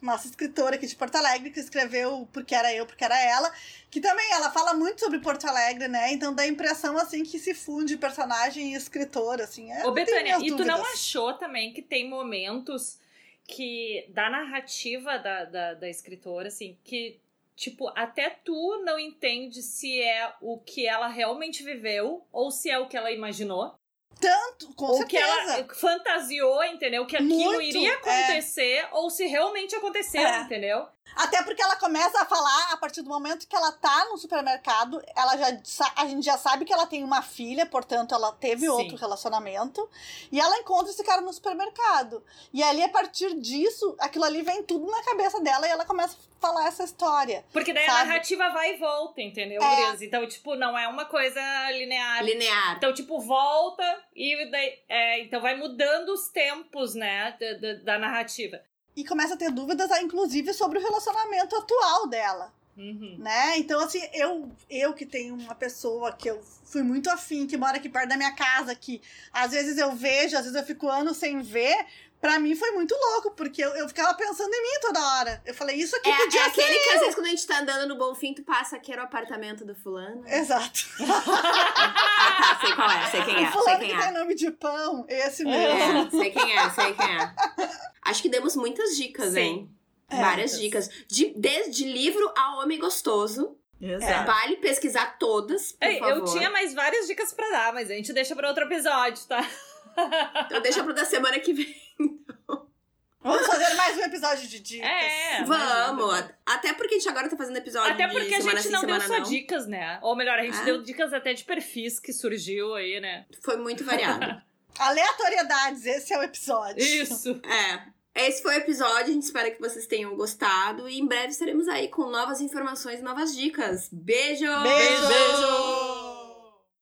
nossa escritora aqui de Porto Alegre, que escreveu Porque Era Eu, Porque Era Ela, que também ela fala muito sobre Porto Alegre, né? Então dá a impressão, assim, que se funde personagem e escritor, assim. É, Ô, Betânia, e tu não achou também que tem momentos que, da narrativa da, da, da escritora, assim, que, tipo, até tu não entende se é o que ela realmente viveu ou se é o que ela imaginou. Tanto, com ou que ela fantasiou, entendeu? Que aquilo Muito, iria é. acontecer ou se realmente aconteceu, É. entendeu? Até porque ela começa a falar a partir do momento que ela tá no supermercado, ela já a gente já sabe que ela tem uma filha, portanto ela teve Sim. outro relacionamento, e ela encontra esse cara no supermercado. E ali a partir disso, aquilo ali vem tudo na cabeça dela e ela começa a falar essa história. Porque daí a Sabe? narrativa vai e volta, entendeu, É. Então, tipo, não é uma coisa linear. Linear. Então, tipo, volta e daí, é, então vai mudando os tempos, né, da, da, da narrativa. E começa a ter dúvidas, inclusive, sobre o relacionamento atual dela. Uhum. né? Então, assim, eu, eu que tenho uma pessoa que eu fui muito afim, que mora aqui perto da minha casa, que às vezes eu vejo, às vezes eu fico anos sem ver, pra mim foi muito louco, porque eu, eu ficava pensando em mim toda hora. Eu falei, isso aqui É, podia é ser. aquele que às vezes quando a gente tá andando no Bonfim, tu passa aqui era o apartamento do fulano. Exato. <laughs> Ah, tá, sei qual é, sei quem é, sei Fulano quem que é. tem nome de pão, esse mesmo. É, sei quem é, sei quem é. Acho que demos muitas dicas, Sim. hein? É, Várias dicas. De, desde livro a homem gostoso. Exato. Vale pesquisar todas, por Ei, favor. eu tinha mais várias dicas pra dar, mas a gente deixa pra outro episódio, tá? Então deixa pro da semana que vem. Vamos fazer mais um episódio de dicas. É, Vamos. Até porque a gente agora tá fazendo episódio Até de porque a semana gente não deu semana só não. dicas, né? Ou melhor, a gente Ah. deu dicas até de perfis que surgiu aí, né? Foi muito variado. <laughs> Aleatoriedades, esse é o episódio. Isso. é. Esse foi o episódio, a gente espera que vocês tenham gostado e em breve estaremos aí com novas informações e novas dicas. Beijo! Beijo! Beijo!